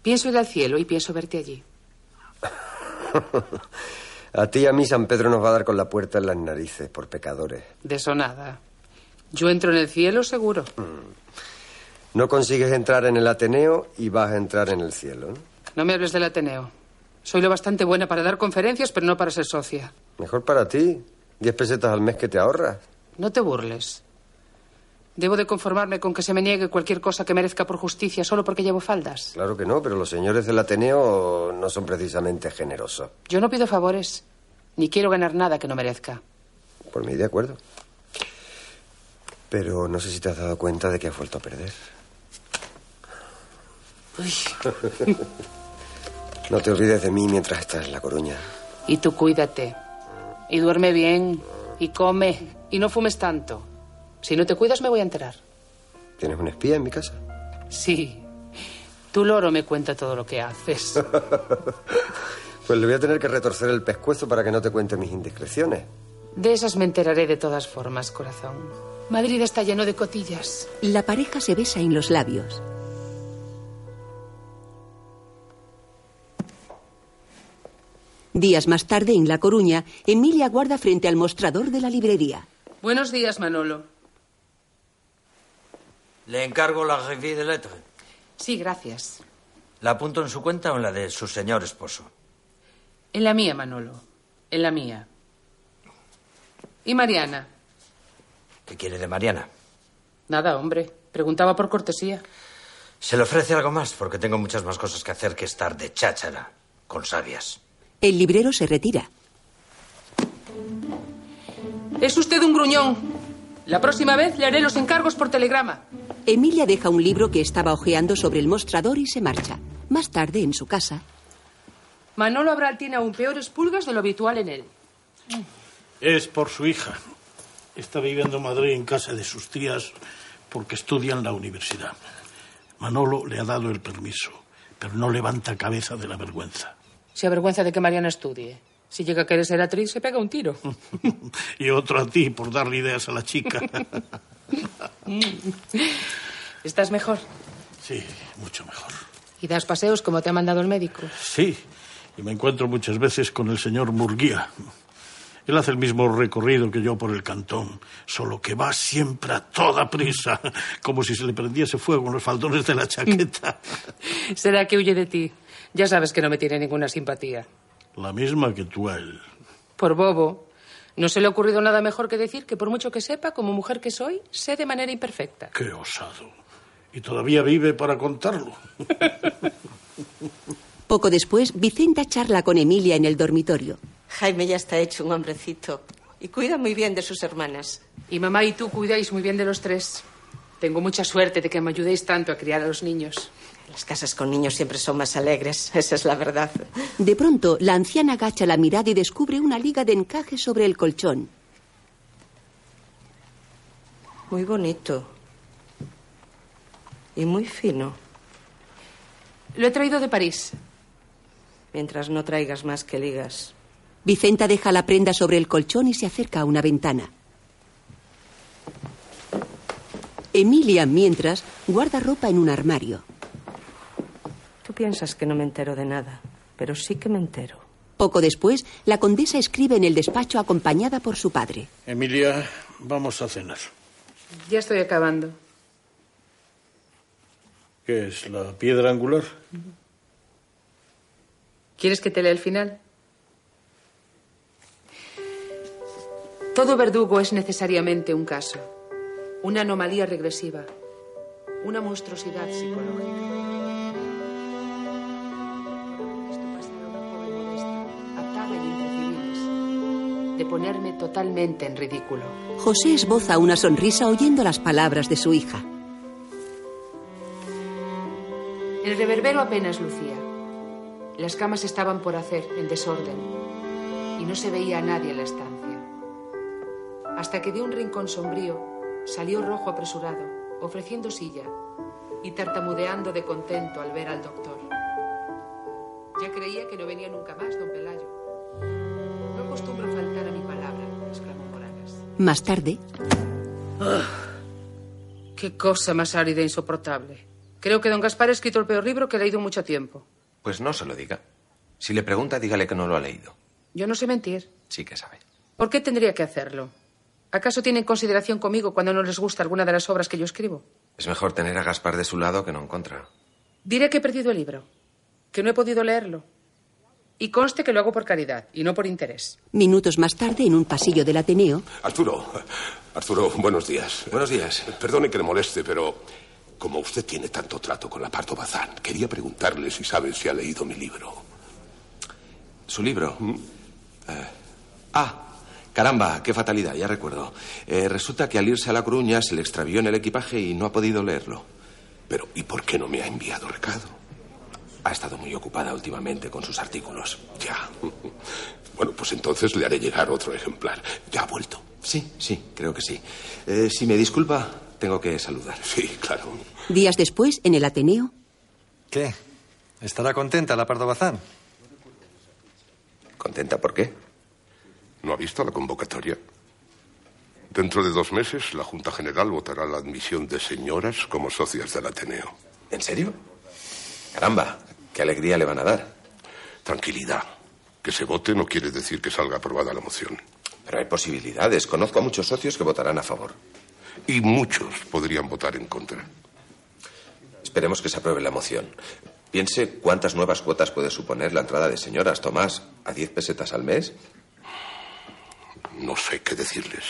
Pienso ir al cielo y pienso verte allí. a ti y a mí San Pedro nos va a dar con la puerta en las narices por pecadores. De eso nada. Yo entro en el cielo seguro. No consigues entrar en el Ateneo y vas a entrar en el cielo. ¿no? No me hables del Ateneo. Soy lo bastante buena para dar conferencias, pero no para ser socia. Mejor para ti. Diez pesetas al mes que te ahorras. No te burles. ¿Debo de conformarme con que se me niegue cualquier cosa que merezca por justicia solo porque llevo faldas? Claro que no, pero los señores del Ateneo no son precisamente generosos. Yo no pido favores, ni quiero ganar nada que no merezca. Por mí, de acuerdo. Pero no sé si te has dado cuenta de que has vuelto a perder. Uy. no te olvides de mí mientras estás en La Coruña. Y tú cuídate. Y duerme bien. Y come. Y no fumes tanto. Si no te cuidas, me voy a enterar. ¿Tienes un espía en mi casa? Sí. Tu loro me cuenta todo lo que haces. pues le voy a tener que retorcer el pescuezo para que no te cuente mis indiscreciones. De esas me enteraré de todas formas, corazón. Madrid está lleno de cotillas. La pareja se besa en los labios. Días más tarde, en La Coruña, Emilia guarda frente al mostrador de la librería. Buenos días, Manolo. Le encargo la revue de lettres. Sí, gracias. ¿La apunto en su cuenta o en la de su señor esposo? En la mía, Manolo. En la mía. ¿Y Mariana? ¿Qué quiere de Mariana? Nada, hombre. Preguntaba por cortesía. Se le ofrece algo más porque tengo muchas más cosas que hacer que estar de cháchara con sabias. El librero se retira. Es usted un gruñón. La próxima vez le haré los encargos por telegrama. Emilia deja un libro que estaba hojeando sobre el mostrador y se marcha. Más tarde, en su casa. Manolo Abral tiene aún peores pulgas de lo habitual en él. Es por su hija. Está viviendo en Madrid en casa de sus tías porque estudia en la universidad. Manolo le ha dado el permiso, pero no levanta cabeza de la vergüenza. Se avergüenza de que Mariana estudie. Si llega a querer ser actriz, se pega un tiro. y otro a ti por darle ideas a la chica. ¿Estás mejor? Sí, mucho mejor. ¿Y das paseos como te ha mandado el médico? Sí, y me encuentro muchas veces con el señor Murguía. Él hace el mismo recorrido que yo por el cantón, solo que va siempre a toda prisa, como si se le prendiese fuego en los faldones de la chaqueta. Será que huye de ti. Ya sabes que no me tiene ninguna simpatía. La misma que tú a él. Por bobo. No se le ha ocurrido nada mejor que decir que por mucho que sepa, como mujer que soy, sé de manera imperfecta. Qué osado. Y todavía vive para contarlo. Poco después, Vicenta charla con Emilia en el dormitorio. Jaime ya está hecho un hombrecito y cuida muy bien de sus hermanas. Y mamá y tú cuidáis muy bien de los tres. Tengo mucha suerte de que me ayudéis tanto a criar a los niños. Las casas con niños siempre son más alegres, esa es la verdad. De pronto, la anciana agacha la mirada y descubre una liga de encaje sobre el colchón. Muy bonito. Y muy fino. Lo he traído de París. Mientras no traigas más que ligas. Vicenta deja la prenda sobre el colchón y se acerca a una ventana. Emilia, mientras, guarda ropa en un armario. Tú piensas que no me entero de nada, pero sí que me entero. Poco después, la condesa escribe en el despacho acompañada por su padre. Emilia, vamos a cenar. Ya estoy acabando. ¿Qué es, la piedra angular? ¿Quieres que te lea el final? Todo verdugo es necesariamente un caso, una anomalía regresiva, una monstruosidad psicológica. De ponerme totalmente en ridículo. José esboza una sonrisa oyendo las palabras de su hija. El reverbero apenas lucía. Las camas estaban por hacer, en desorden, y no se veía a nadie en la estancia. Hasta que de un rincón sombrío salió rojo apresurado, ofreciendo silla y tartamudeando de contento al ver al doctor. Ya creía que no venía nunca más, don Pelayo. Acostumbro faltar a mi palabra, exclamó Moragas. Más tarde, Qué cosa más árida e insoportable. Creo que don Gaspar ha escrito el peor libro que he leído en mucho tiempo. Pues no se lo diga. Si le pregunta, dígale que no lo ha leído. Yo no sé mentir. Sí que sabe. ¿Por qué tendría que hacerlo? ¿Acaso tienen consideración conmigo cuando no les gusta alguna de las obras que yo escribo? Es mejor tener a Gaspar de su lado que no en contra. Diré que he perdido el libro, que no he podido leerlo. Y conste que lo hago por caridad y no por interés. minutos más tarde, en un pasillo del Ateneo, Arturo, Arturo, buenos días. Buenos días. Perdone que le moleste, pero como usted tiene tanto trato con la Pardo Bazán, quería preguntarle si sabe si ha leído mi libro. ¿Su libro? Eh, ah, caramba, qué fatalidad, ya recuerdo. Eh, resulta que al irse a La Coruña se le extravió en el equipaje y no ha podido leerlo. Pero, ¿y por qué no me ha enviado recado? Ha estado muy ocupada últimamente con sus artículos. Ya. Bueno, pues entonces le haré llegar otro ejemplar. ¿Ya ha vuelto? Sí, sí, creo que sí. Eh, si me disculpa, tengo que saludar. Sí, claro. días después, en el Ateneo, ¿Qué? ¿Estará contenta la Pardo Bazán? ¿Contenta por qué? ¿No ha visto la convocatoria? Dentro de dos meses, la Junta General votará la admisión de señoras como socias del Ateneo. ¿En serio? Caramba, qué alegría le van a dar. Tranquilidad. Que se vote no quiere decir que salga aprobada la moción. Pero hay posibilidades. Conozco a muchos socios que votarán a favor. Y muchos podrían votar en contra. Esperemos que se apruebe la moción. Piense cuántas nuevas cuotas puede suponer la entrada de señoras, Tomás, a 10 pesetas al mes. No sé qué decirles.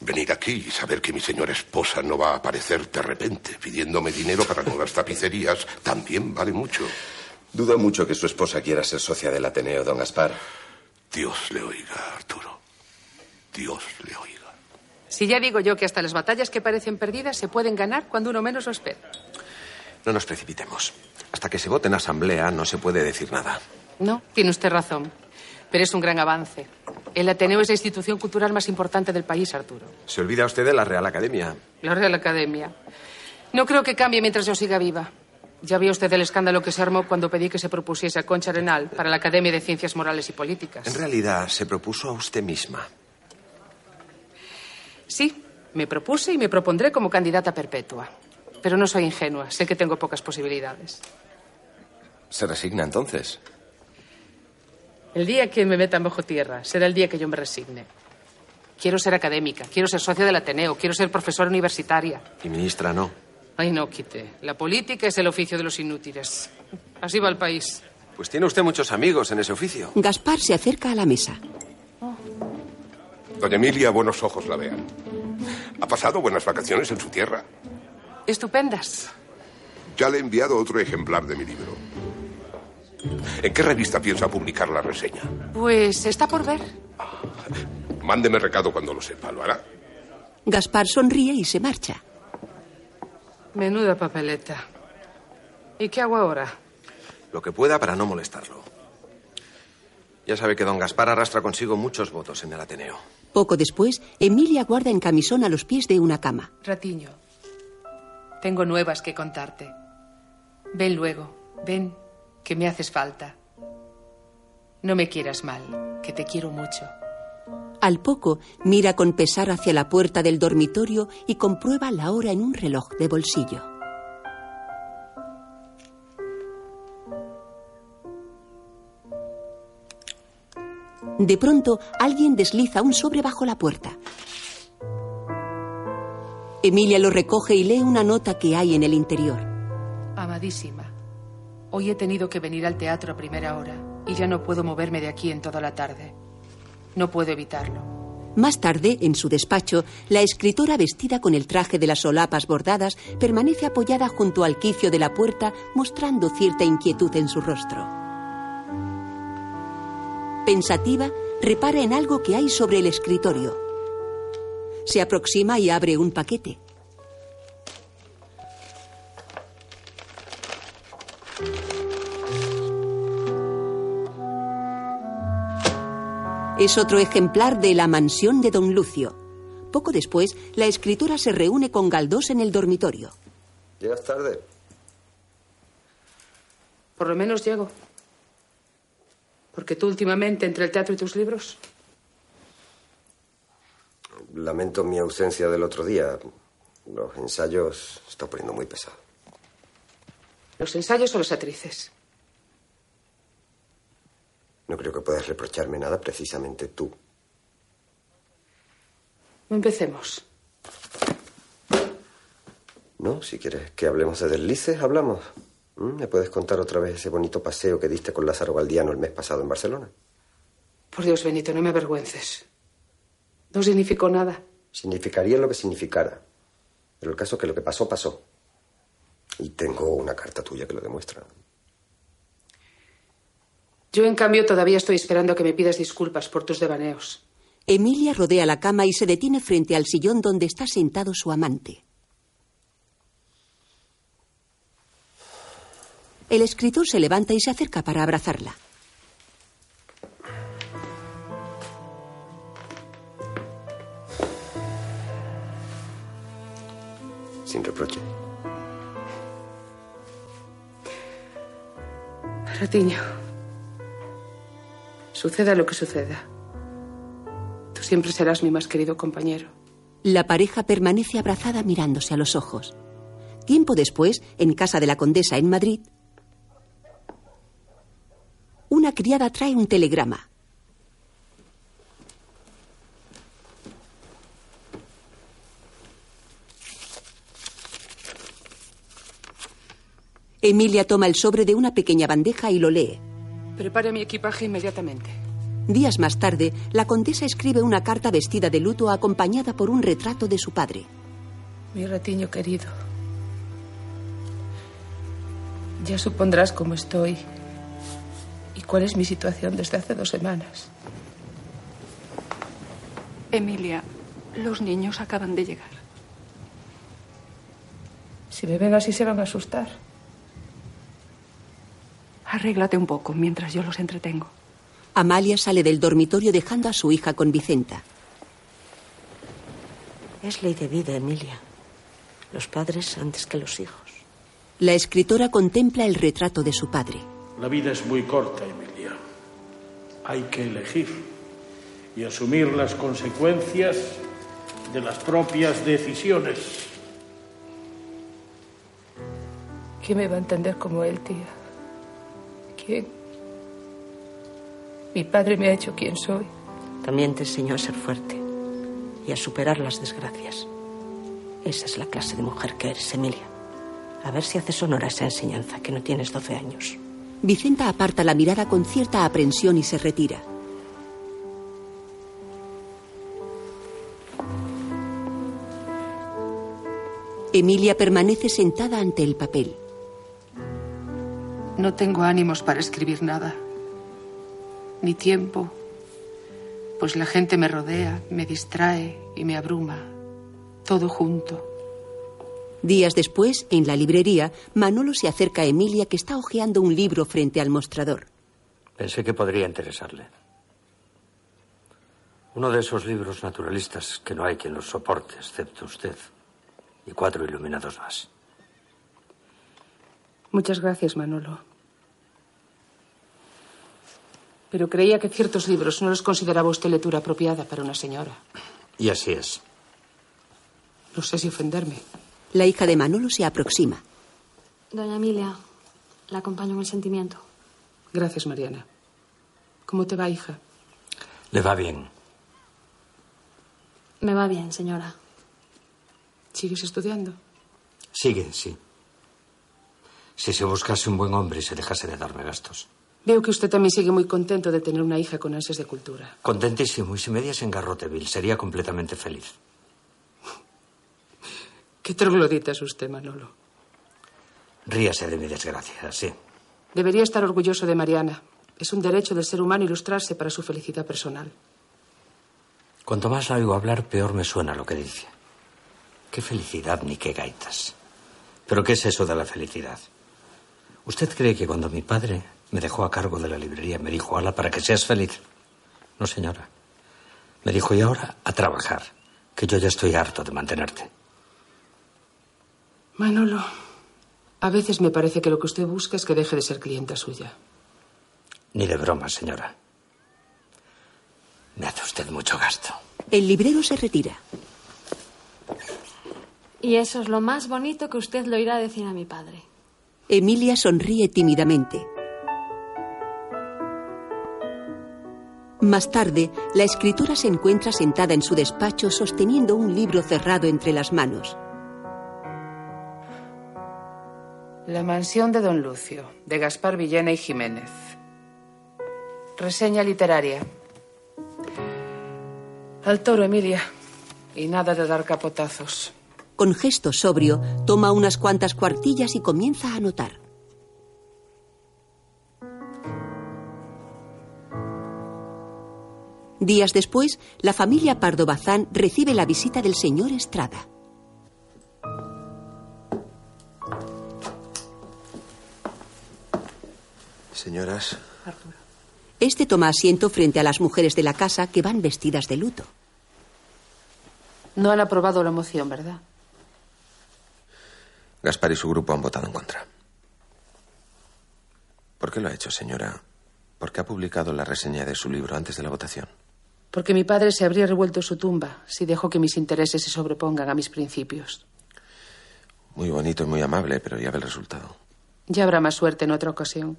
Venir aquí y saber que mi señora esposa no va a aparecer de repente pidiéndome dinero para nuevas tapicerías también vale mucho. Dudo mucho que su esposa quiera ser socia del Ateneo, don Gaspar. Dios le oiga, Arturo. Dios le oiga. Si ya digo yo que hasta las batallas que parecen perdidas se pueden ganar cuando uno menos lo espera. No nos precipitemos. Hasta que se vote en asamblea no se puede decir nada. No, tiene usted razón. Pero es un gran avance. El Ateneo es la institución cultural más importante del país, Arturo. Se olvida usted de la Real Academia. La Real Academia. No creo que cambie mientras yo siga viva. Ya vio usted el escándalo que se armó cuando pedí que se propusiese a Concha Arenal para la Academia de Ciencias Morales y Políticas. En realidad, se propuso a usted misma. Sí, me propuse y me propondré como candidata perpetua. Pero no soy ingenua, sé que tengo pocas posibilidades. ¿Se resigna entonces? El día que me metan bajo tierra será el día que yo me resigne. Quiero ser académica, quiero ser socia del Ateneo, quiero ser profesora universitaria. Y ministra no. Ay, no, quite. La política es el oficio de los inútiles. Así va el país. Pues tiene usted muchos amigos en ese oficio. Gaspar se acerca a la mesa. Doña Emilia, buenos ojos la vean. ¿Ha pasado buenas vacaciones en su tierra? Estupendas. Ya le he enviado otro ejemplar de mi libro. ¿En qué revista piensa publicar la reseña? Pues está por ver. Mándeme recado cuando lo sepa, ¿lo hará? Gaspar sonríe y se marcha. Menuda papeleta. ¿Y qué hago ahora? Lo que pueda para no molestarlo. Ya sabe que don Gaspar arrastra consigo muchos votos en el Ateneo. Poco después, Emilia guarda en camisón a los pies de una cama. Ratiño, tengo nuevas que contarte. Ven luego, ven, que me haces falta. No me quieras mal, que te quiero mucho. Al poco, mira con pesar hacia la puerta del dormitorio y comprueba la hora en un reloj de bolsillo. De pronto, alguien desliza un sobre bajo la puerta. Emilia lo recoge y lee una nota que hay en el interior. Amadísima, hoy he tenido que venir al teatro a primera hora y ya no puedo moverme de aquí en toda la tarde. No puedo evitarlo. Más tarde, en su despacho, la escritora vestida con el traje de las solapas bordadas permanece apoyada junto al quicio de la puerta, mostrando cierta inquietud en su rostro. Pensativa, repara en algo que hay sobre el escritorio. Se aproxima y abre un paquete. Es otro ejemplar de La mansión de don Lucio. Poco después, la escritora se reúne con Galdós en el dormitorio. ¿Llegas tarde? Por lo menos llego. Porque tú últimamente, entre el teatro y tus libros, Lamento mi ausencia del otro día. Los ensayos está poniendo muy pesado. los ensayos o las actrices. No creo que puedas reprocharme nada, precisamente tú. Empecemos. No, si quieres que hablemos de deslices, hablamos. ¿Mm? ¿Me puedes contar otra vez ese bonito paseo que diste con Lázaro Galdiano el mes pasado en Barcelona? Por Dios, Benito, no me avergüences. No significó nada. Significaría lo que significara. Pero el caso es que lo que pasó, pasó. Y tengo una carta tuya que lo demuestra. Yo, en cambio, todavía estoy esperando que me pidas disculpas por tus devaneos. Emilia rodea la cama y se detiene frente al sillón donde está sentado su amante. El escritor se levanta y se acerca para abrazarla. Sin reproche. Ratiño, suceda lo que suceda, tú siempre serás mi más querido compañero. La pareja permanece abrazada mirándose a los ojos. Tiempo después, en casa de la condesa en Madrid, una criada trae un telegrama. Emilia toma el sobre de una pequeña bandeja y lo lee. Prepare mi equipaje inmediatamente. Días más tarde, la condesa escribe una carta vestida de luto acompañada por un retrato de su padre. Mi ratiño querido, ya supondrás cómo estoy y cuál es mi situación desde hace dos semanas. Emilia, los niños acaban de llegar. Si me ven así se van a asustar. Arréglate un poco mientras yo los entretengo. Amalia sale del dormitorio dejando a su hija con Vicenta. Es ley de vida, Emilia. Los padres antes que los hijos. La escritora contempla el retrato de su padre. La vida es muy corta, Emilia. Hay que elegir y asumir las consecuencias de las propias decisiones. ¿Quién me va a entender como él, tía? ¿Quién? Mi padre me ha hecho quien soy. También te enseñó a ser fuerte y a superar las desgracias. Esa es la clase de mujer que eres, Emilia. A ver si haces honor a esa enseñanza, que no tienes 12 años. Vicenta aparta la mirada con cierta aprensión y se retira. Emilia permanece sentada ante el papel. No tengo ánimos para escribir nada. Ni tiempo. Pues la gente me rodea, me distrae y me abruma. Todo junto. Días después, en la librería, Manolo se acerca a Emilia que está hojeando un libro frente al mostrador. Pensé que podría interesarle. Uno de esos libros naturalistas que no hay quien los soporte, excepto usted y cuatro iluminados más. Muchas gracias, Manolo. Pero creía que ciertos libros no los consideraba usted lectura apropiada para una señora. Y así es. No sé si ofenderme. La hija de Manolo se aproxima. Doña Emilia, la acompaño en el sentimiento. Gracias, Mariana. ¿Cómo te va, hija? Le va bien. Me va bien, señora. ¿Sigues estudiando? Sigue, sí. Si se buscase un buen hombre y se dejase de darme gastos. Veo que usted también sigue muy contento de tener una hija con ansias de cultura. Contentísimo. Y si me diese en Garroteville, sería completamente feliz. Qué troglodita es usted, Manolo. Ríase de mi desgracia, sí. Debería estar orgulloso de Mariana. Es un derecho del ser humano ilustrarse para su felicidad personal. Cuanto más la oigo hablar, peor me suena lo que dice. Qué felicidad ni qué gaitas. ¿Pero qué es eso de la felicidad? ¿Usted cree que cuando mi padre me dejó a cargo de la librería me dijo, ala, para que seas feliz? No, señora. Me dijo, y ahora a trabajar, que yo ya estoy harto de mantenerte. Manolo, a veces me parece que lo que usted busca es que deje de ser clienta suya. Ni de broma, señora. Me hace usted mucho gasto. El librero se retira. Y eso es lo más bonito que usted lo irá a decir a mi padre. Emilia sonríe tímidamente. Más tarde, la escritora se encuentra sentada en su despacho sosteniendo un libro cerrado entre las manos. La mansión de Don Lucio, de Gaspar Villena y Jiménez. Reseña literaria. Al toro, Emilia. Y nada de dar capotazos. Con gesto sobrio, toma unas cuantas cuartillas y comienza a anotar. Días después, la familia Pardo Bazán recibe la visita del señor Estrada. Señoras, Este toma asiento frente a las mujeres de la casa que van vestidas de luto. No han aprobado la moción, ¿verdad? Gaspar y su grupo han votado en contra. ¿Por qué lo ha hecho, señora? ¿Por qué ha publicado la reseña de su libro antes de la votación? Porque mi padre se habría revuelto su tumba si dejó que mis intereses se sobrepongan a mis principios. Muy bonito y muy amable, pero ya ve el resultado. Ya habrá más suerte en otra ocasión.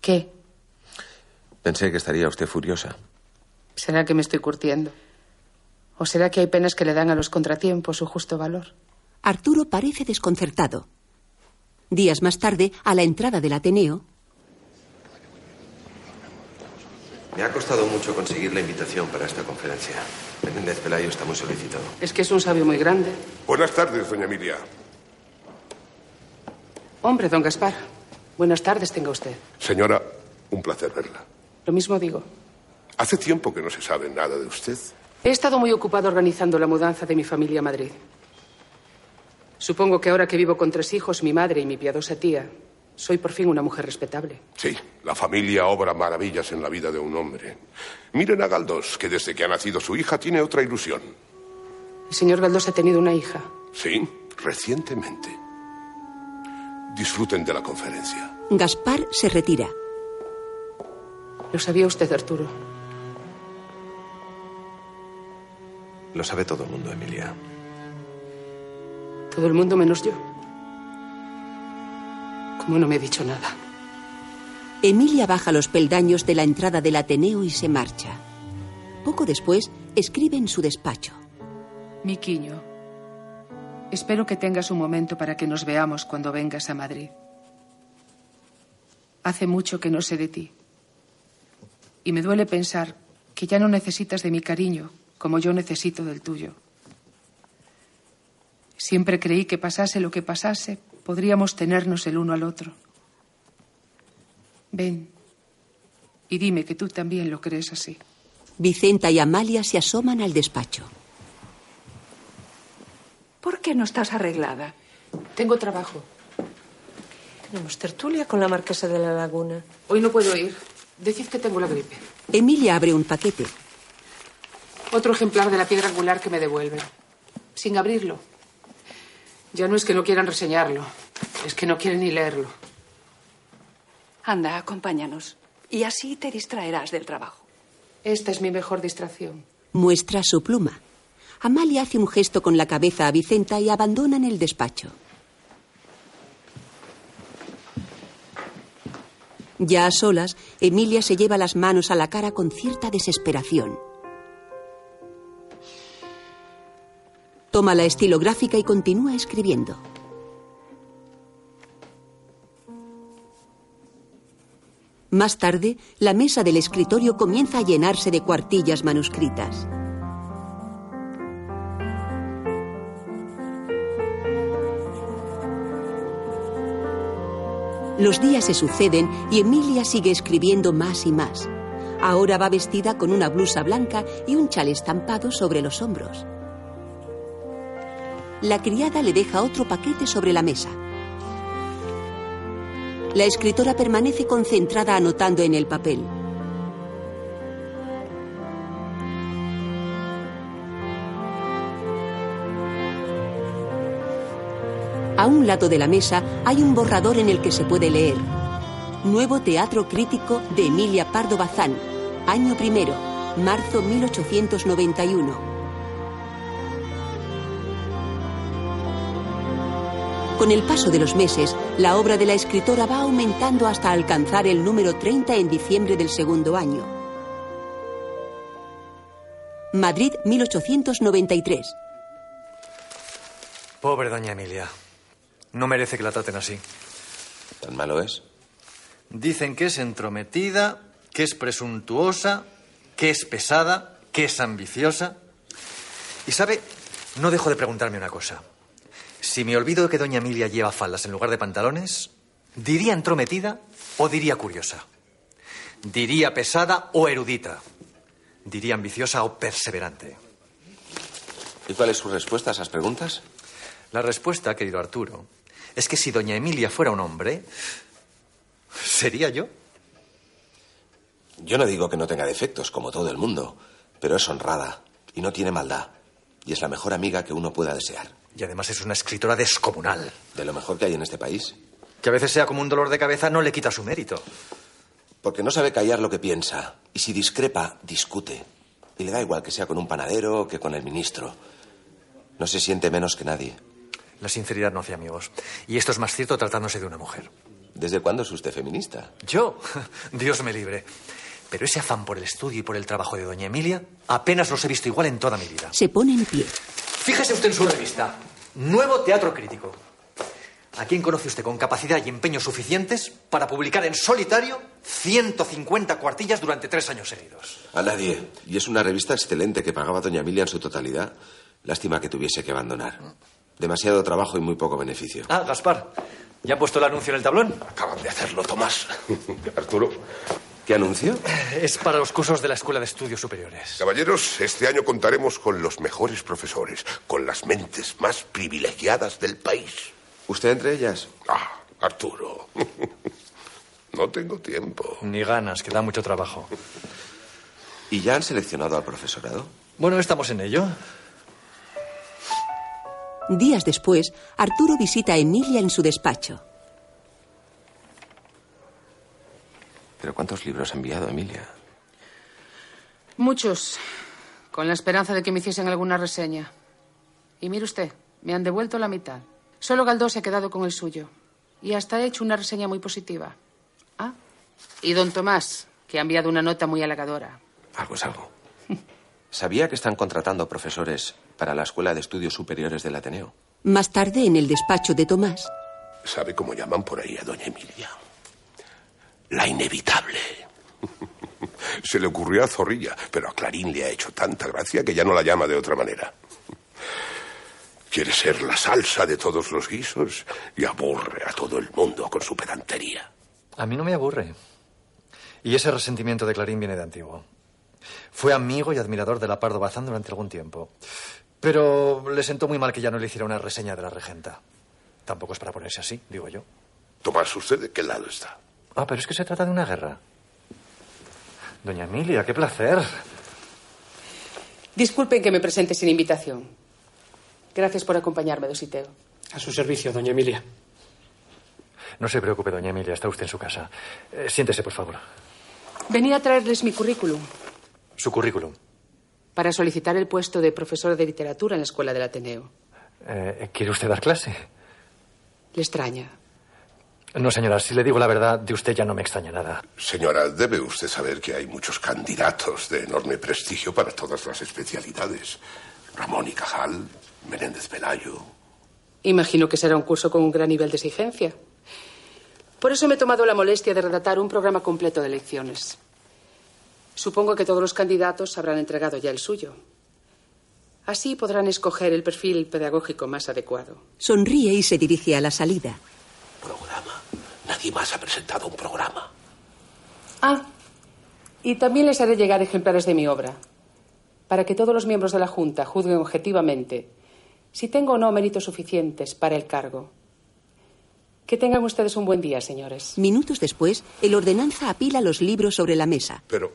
¿Qué? Pensé que estaría usted furiosa. ¿Será que me estoy curtiendo? ¿O será que hay penas que le dan a los contratiempos su justo valor? Arturo parece desconcertado. Días más tarde, a la entrada del Ateneo, Me ha costado mucho conseguir la invitación para esta conferencia. Menéndez Pelayo está muy solicitado. Es que es un sabio muy grande. Buenas tardes, doña Emilia. Hombre, don Gaspar. Buenas tardes tenga usted. Señora, un placer verla. Lo mismo digo. Hace tiempo que no se sabe nada de usted. He estado muy ocupado organizando la mudanza de mi familia a Madrid. Supongo que ahora que vivo con tres hijos, mi madre y mi piadosa tía, soy por fin una mujer respetable. Sí, la familia obra maravillas en la vida de un hombre. Miren a Galdós, que desde que ha nacido su hija tiene otra ilusión. El señor Galdós ha tenido una hija. Sí, recientemente. Disfruten de la conferencia. Gaspar se retira. Lo sabía usted, Arturo. Lo sabe todo el mundo, Emilia. Todo el mundo menos yo. Como no me he dicho nada. Emilia baja los peldaños de la entrada del Ateneo y se marcha. Poco después, escribe en su despacho. Miquiño, espero que tengas un momento para que nos veamos cuando vengas a Madrid. Hace mucho que no sé de ti. Y me duele pensar que ya no necesitas de mi cariño como yo necesito del tuyo. Siempre creí que pasase lo que pasase, podríamos tenernos el uno al otro. Ven y dime que tú también lo crees así. Vicenta y Amalia se asoman al despacho. ¿Por qué no estás arreglada? Tengo trabajo. Tenemos tertulia con la marquesa de la laguna. Hoy no puedo ir. Decid que tengo la gripe. Emilia abre un paquete. Otro ejemplar de la piedra angular que me devuelven. Sin abrirlo. Ya no es que no quieran reseñarlo. Es que no quieren ni leerlo. Anda, acompáñanos. Y así te distraerás del trabajo. Esta es mi mejor distracción. Muestra su pluma. Amalia hace un gesto con la cabeza a Vicenta y abandonan el despacho. Ya a solas, Emilia se lleva las manos a la cara con cierta desesperación. Toma la estilográfica y continúa escribiendo. Más tarde, la mesa del escritorio comienza a llenarse de cuartillas manuscritas. Los días se suceden y Emilia sigue escribiendo más y más. Ahora va vestida con una blusa blanca y un chal estampado sobre los hombros. La criada le deja otro paquete sobre la mesa. La escritora permanece concentrada anotando en el papel. A un lado de la mesa hay un borrador en el que se puede leer. Nuevo Teatro Crítico de Emilia Pardo Bazán, año primero, marzo 1891. Con el paso de los meses, la obra de la escritora va aumentando hasta alcanzar el número 30 en diciembre del segundo año. Madrid, 1893. Pobre doña Emilia. No merece que la traten así. ¿Tan malo es? Dicen que es entrometida, que es presuntuosa, que es pesada, que es ambiciosa. Y sabe, no dejo de preguntarme una cosa. Si me olvido de que doña Emilia lleva faldas en lugar de pantalones, ¿diría entrometida o diría curiosa? ¿Diría pesada o erudita? ¿Diría ambiciosa o perseverante? ¿Y cuál es su respuesta a esas preguntas? La respuesta, querido Arturo, es que si doña Emilia fuera un hombre, ¿sería yo? Yo no digo que no tenga defectos, como todo el mundo, pero es honrada y no tiene maldad. Y es la mejor amiga que uno pueda desear. Y además es una escritora descomunal. De lo mejor que hay en este país. Que a veces sea como un dolor de cabeza no le quita su mérito. Porque no sabe callar lo que piensa. Y si discrepa, discute. Y le da igual que sea con un panadero que con el ministro. No se siente menos que nadie. La sinceridad no hace amigos. Y esto es más cierto tratándose de una mujer. ¿Desde cuándo es usted feminista? Yo, Dios me libre. Pero ese afán por el estudio y por el trabajo de doña Emilia apenas los he visto igual en toda mi vida. Se pone en pie. Fíjese usted en su revista. Nuevo Teatro Crítico. ¿A quién conoce usted con capacidad y empeño suficientes para publicar en solitario 150 cuartillas durante tres años seguidos? A nadie. Y es una revista excelente que pagaba doña Emilia en su totalidad. Lástima que tuviese que abandonar. Demasiado trabajo y muy poco beneficio. Ah, Gaspar. ¿Ya han puesto el anuncio en el tablón? Acaban de hacerlo, Tomás. Arturo. ¿Qué anuncio? Es para los cursos de la Escuela de Estudios Superiores. Caballeros, este año contaremos con los mejores profesores, con las mentes más privilegiadas del país. ¿Usted entre ellas? Ah, Arturo. No tengo tiempo. Ni ganas, que da mucho trabajo. ¿Y ya han seleccionado al profesorado? Bueno, estamos en ello. Días después, Arturo visita a Emilia en su despacho. ¿Pero cuántos libros ha enviado Emilia? Muchos, con la esperanza de que me hiciesen alguna reseña. Y mire usted, me han devuelto la mitad. Solo Galdós se ha quedado con el suyo. Y hasta ha hecho una reseña muy positiva. Ah, y don Tomás, que ha enviado una nota muy halagadora. Algo es algo. ¿Sabía que están contratando profesores para la Escuela de Estudios Superiores del Ateneo? Más tarde, en el despacho de Tomás. ¿Sabe cómo llaman por ahí a doña Emilia? La inevitable. Se le ocurrió a Zorrilla, pero a Clarín le ha hecho tanta gracia que ya no la llama de otra manera. Quiere ser la salsa de todos los guisos y aburre a todo el mundo con su pedantería. A mí no me aburre. Y ese resentimiento de Clarín viene de antiguo. Fue amigo y admirador de la Pardo Bazán durante algún tiempo. Pero le sentó muy mal que ya no le hiciera una reseña de la regenta. Tampoco es para ponerse así, digo yo. Tomás, ¿usted de qué lado está? Ah, pero es que se trata de una guerra. Doña Emilia, qué placer. Disculpen que me presente sin invitación. Gracias por acompañarme, Dositeo. A su servicio, doña Emilia. No se preocupe, doña Emilia, está usted en su casa. Eh, siéntese, por favor. Venía a traerles mi currículum Su currículum. para solicitar el puesto de profesor de literatura en la Escuela del Ateneo. Eh, ¿Quiere usted dar clase? ¿Le extraña? No, señora, si le digo la verdad, de usted ya no me extraña nada. Señora, debe usted saber que hay muchos candidatos de enorme prestigio para todas las especialidades. Ramón y Cajal, Menéndez Pelayo. Imagino que será un curso con un gran nivel de exigencia. Por eso me he tomado la molestia de redactar un programa completo de lecciones. Supongo que todos los candidatos habrán entregado ya el suyo. Así podrán escoger el perfil pedagógico más adecuado. Sonríe y se dirige a la salida. Nadie más ha presentado un programa. Ah, y también les haré llegar ejemplares de mi obra, para que todos los miembros de la Junta juzguen objetivamente si tengo o no méritos suficientes para el cargo. Que tengan ustedes un buen día, señores. Minutos después, el ordenanza apila los libros sobre la mesa. Pero,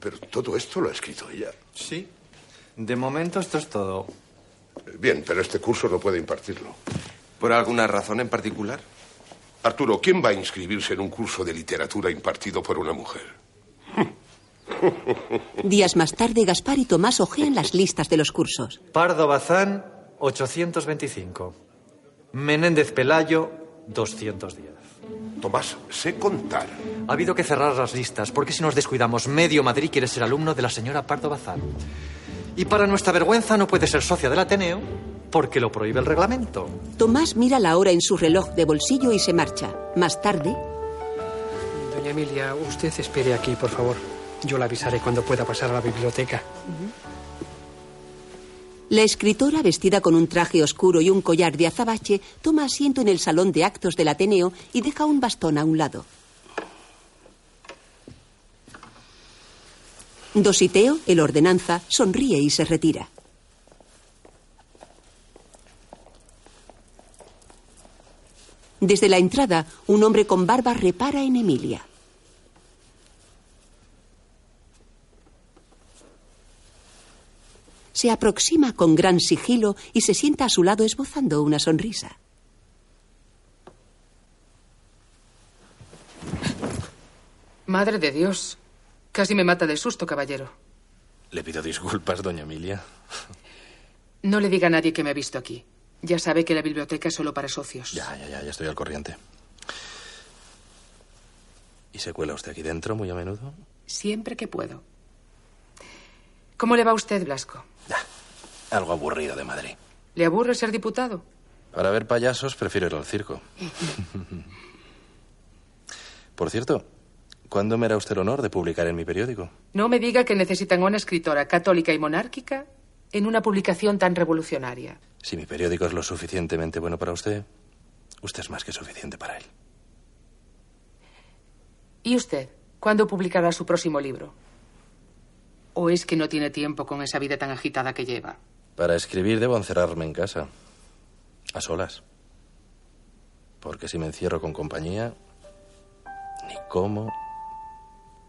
pero todo esto lo ha escrito ella. Sí. De momento esto es todo. Bien, pero este curso no puede impartirlo. ¿Por alguna razón en particular? Arturo, ¿quién va a inscribirse en un curso de literatura impartido por una mujer? Días más tarde, Gaspar y Tomás ojean las listas de los cursos. Pardo Bazán, 825. Menéndez Pelayo, 210. Tomás, sé contar. Ha habido que cerrar las listas, porque si nos descuidamos, medio Madrid quiere ser alumno de la señora Pardo Bazán. Y para nuestra vergüenza no puede ser socia del Ateneo, porque lo prohíbe el reglamento. Tomás mira la hora en su reloj de bolsillo y se marcha. Más tarde, Doña Emilia, usted espere aquí, por favor. Yo la avisaré cuando pueda pasar a la biblioteca. la escritora, vestida con un traje oscuro y un collar de azabache, toma asiento en el salón de actos del Ateneo y deja un bastón a un lado. Dositeo, el ordenanza, sonríe y se retira. Desde la entrada, un hombre con barba repara en Emilia. Se aproxima con gran sigilo y se sienta a su lado esbozando una sonrisa. Madre de Dios. Casi me mata de susto, caballero. Le pido disculpas, doña Emilia. No le diga a nadie que me ha visto aquí. Ya sabe que la biblioteca es solo para socios. Ya, ya, ya, ya estoy al corriente. ¿Y se cuela usted aquí dentro muy a menudo? Siempre que puedo. ¿Cómo le va a usted, Blasco? Algo aburrido de Madrid. ¿Le aburre ser diputado? Para ver payasos prefiero ir al circo. Por cierto, ¿cuándo me hará usted el honor de publicar en mi periódico? No me diga que necesitan una escritora católica y monárquica en una publicación tan revolucionaria. Si mi periódico es lo suficientemente bueno para usted, usted es más que suficiente para él. ¿Y usted? ¿Cuándo publicará su próximo libro? ¿O es que no tiene tiempo con esa vida tan agitada que lleva? Para escribir debo encerrarme en casa, a solas. Porque si me encierro con compañía, ni como,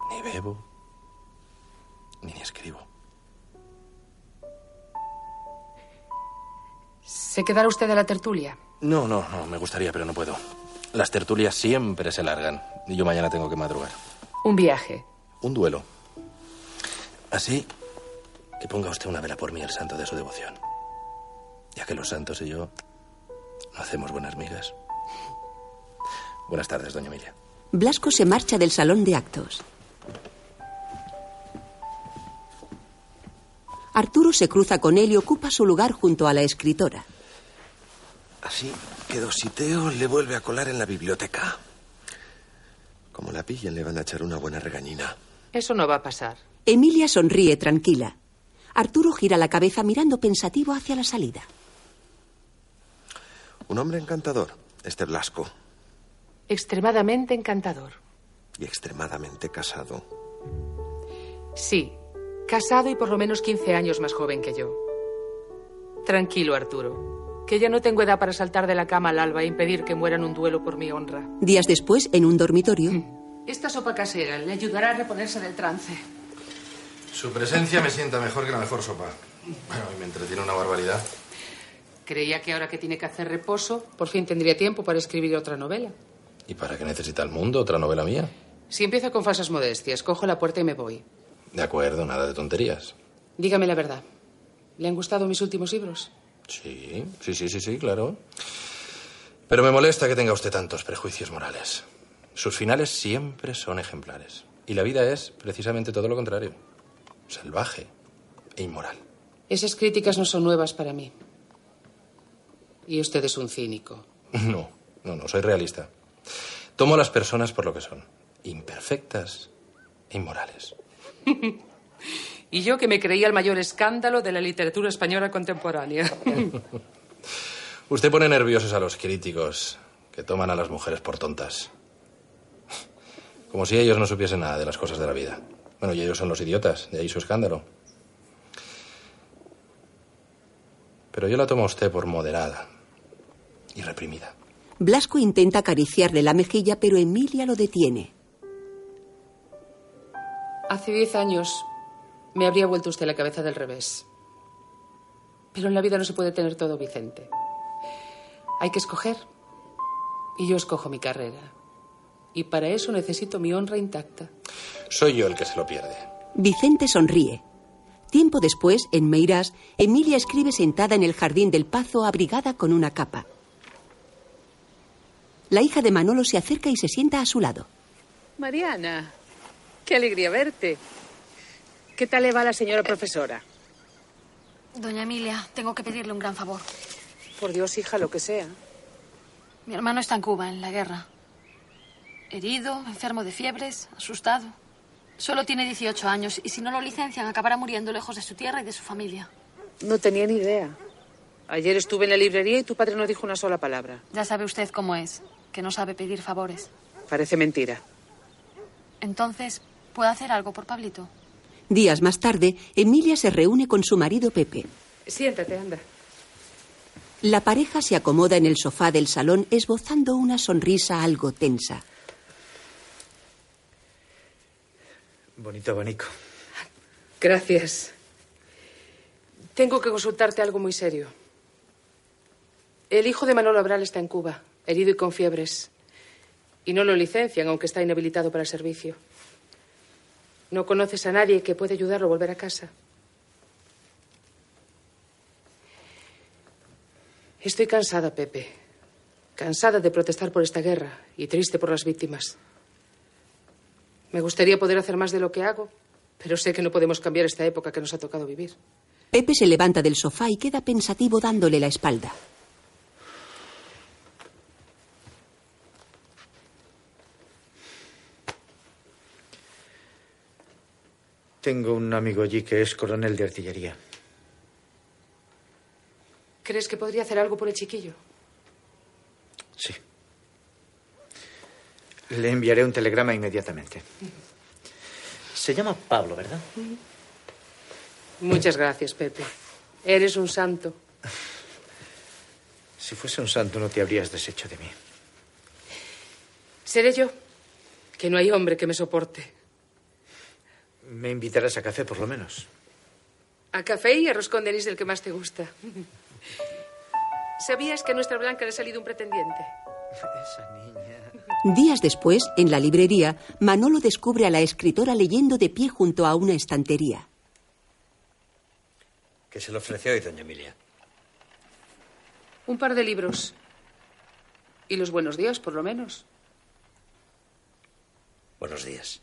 ni bebo, ni escribo. ¿Se quedará usted a la tertulia? No, no, no, me gustaría, pero no puedo. Las tertulias siempre se largan y yo mañana tengo que madrugar. Un viaje. Un duelo. Así que ponga usted una vela por mí, el santo de su devoción. Ya que los santos y yo no hacemos buenas migas. Buenas tardes, doña Emilia. Blasco se marcha del salón de actos. Arturo se cruza con él y ocupa su lugar junto a la escritora. Así que Dositeo le vuelve a colar en la biblioteca. Como la pillen, le van a echar una buena regañina. Eso no va a pasar. Emilia sonríe tranquila. Arturo gira la cabeza mirando pensativo hacia la salida. Un hombre encantador, este Blasco, Extremadamente encantador. y extremadamente casado. Sí, casado y por lo menos 15 años más joven que yo. Tranquilo, Arturo, que ya no tengo edad para saltar de la cama al alba e impedir que mueran un duelo por mi honra. Días después, en un dormitorio, Esta sopa casera le ayudará a reponerse del trance. Su presencia me sienta mejor que la mejor sopa. Bueno, y me entretiene una barbaridad. Creía que ahora que tiene que hacer reposo, por fin tendría tiempo para escribir otra novela. ¿Y para qué necesita el mundo otra novela mía? Si empiezo con falsas modestias, cojo la puerta y me voy. De acuerdo, nada de tonterías. Dígame la verdad. ¿Le han gustado mis últimos libros? Sí, sí, sí, sí, sí, claro. Pero me molesta que tenga usted tantos prejuicios morales. Sus finales siempre son ejemplares. Y la vida es precisamente todo lo contrario. Salvaje e inmoral. Esas críticas no son nuevas para mí. Y usted es un cínico. No, no, no, soy realista. Tomo a las personas por lo que son. Imperfectas e inmorales. Y yo que me creía el mayor escándalo de la literatura española contemporánea. Usted pone nerviosos a los críticos que toman a las mujeres por tontas. Como si ellos no supiesen nada de las cosas de la vida. Bueno, y ellos son los idiotas, de ahí su escándalo. Pero yo la tomo a usted por moderada y reprimida. Blasco intenta acariciarle la mejilla, pero Emilia lo detiene. Hace diez años me habría vuelto usted la cabeza del revés. Pero en la vida no se puede tener todo, Vicente. Hay que escoger. Y yo escojo mi carrera. Y para eso necesito mi honra intacta. Soy yo el que se lo pierde. Vicente sonríe. Tiempo después, en Meirás, Emilia escribe sentada en el jardín del Pazo abrigada con una capa. La hija de Manolo se acerca y se sienta a su lado. Mariana, qué alegría verte. ¿Qué tal le va la señora profesora? Doña Emilia, tengo que pedirle un gran favor. Por Dios, hija, lo que sea. Mi hermano está en Cuba, en la guerra. Herido, enfermo de fiebres, asustado. Solo tiene 18 años y si no lo licencian acabará muriendo lejos de su tierra y de su familia. No tenía ni idea. Ayer estuve en la librería y tu padre no dijo una sola palabra. Ya sabe usted cómo es, que no sabe pedir favores. Parece mentira. Entonces, ¿puedo hacer algo por Pablito? Días más tarde, Emilia se reúne con su marido Pepe. Siéntate, anda. La pareja se acomoda en el sofá del salón esbozando una sonrisa algo tensa. Bonito abanico. Gracias. Tengo que consultarte algo muy serio. El hijo de Manolo Abral está en Cuba, herido y con fiebres. Y no lo licencian, aunque está inhabilitado para el servicio. No conoces a nadie que pueda ayudarlo a volver a casa. Estoy cansada, Pepe. Cansada de protestar por esta guerra y triste por las víctimas. Me gustaría poder hacer más de lo que hago, pero sé que no podemos cambiar esta época que nos ha tocado vivir. Pepe se levanta del sofá y queda pensativo dándole la espalda. Tengo un amigo allí que es coronel de artillería. ¿Crees que podría hacer algo por el chiquillo? Sí. Le enviaré un telegrama inmediatamente. Se llama Pablo, ¿verdad? Muchas gracias, Pepe. Eres un santo. Si fuese un santo no te habrías deshecho de mí. Seré yo, que no hay hombre que me soporte. Me invitarás a café, por lo menos. A café y arroz con denis del que más te gusta. ¿Sabías que a nuestra Blanca le ha salido un pretendiente? Esa niña. Días después, en la librería, Manolo descubre a la escritora leyendo de pie junto a una estantería. ¿Qué se le ofreció hoy, doña Emilia? Un par de libros. Y los buenos días, por lo menos. Buenos días.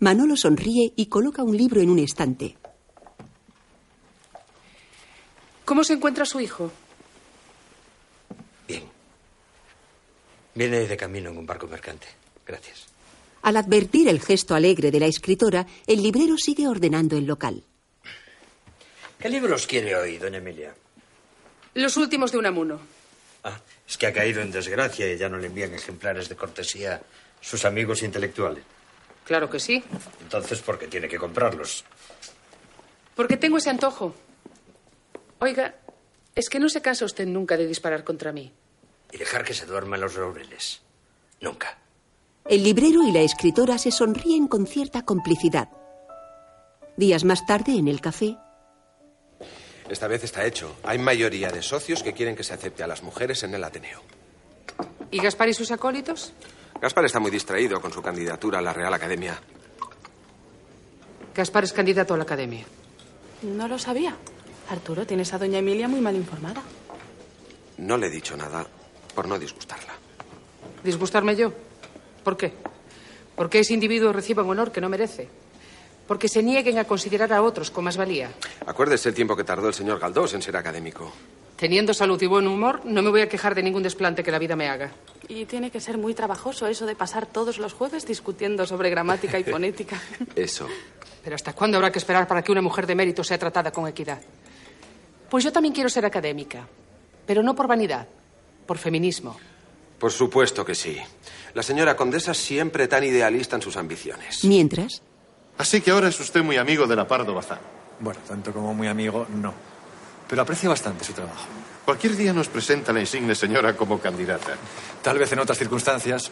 Manolo sonríe y coloca un libro en un estante. ¿Cómo se encuentra su hijo? Viene de camino en un barco mercante. Gracias. Al advertir el gesto alegre de la escritora, el librero sigue ordenando el local. ¿Qué libros quiere hoy, doña Emilia? Los últimos de Unamuno. Ah, es que ha caído en desgracia y ya no le envían ejemplares de cortesía sus amigos intelectuales. Claro que sí. Entonces, ¿por qué tiene que comprarlos? Porque tengo ese antojo. Oiga, es que no se cansa usted nunca de disparar contra mí. Y dejar que se duerma en los laureles. Nunca. El librero y la escritora se sonríen con cierta complicidad. Días más tarde, en el café, Esta vez está hecho. Hay mayoría de socios que quieren que se acepte a las mujeres en el Ateneo. ¿Y Gaspar y sus acólitos? Gaspar está muy distraído con su candidatura a la Real Academia. Gaspar es candidato a la academia. No lo sabía. Arturo, tienes a doña Emilia muy mal informada. No le he dicho nada por no disgustarla. ¿Disgustarme yo? ¿Por qué? Porque ese individuo reciba un honor que no merece. Porque se nieguen a considerar a otros con más valía. Acuérdese el tiempo que tardó el señor Galdós en ser académico. Teniendo salud y buen humor, no me voy a quejar de ningún desplante que la vida me haga. Y tiene que ser muy trabajoso eso de pasar todos los jueves discutiendo sobre gramática y fonética. Eso. Pero ¿hasta cuándo habrá que esperar para que una mujer de mérito sea tratada con equidad? Pues yo también quiero ser académica. Pero no por vanidad, por feminismo. Por supuesto que sí. La señora condesa siempre tan idealista en sus ambiciones. mientras, Así que ahora es usted muy amigo de la Pardo Bazán. Bueno, tanto como muy amigo, no. Pero aprecio bastante su trabajo. Cualquier día nos presenta la insigne señora como candidata. Tal vez en otras circunstancias.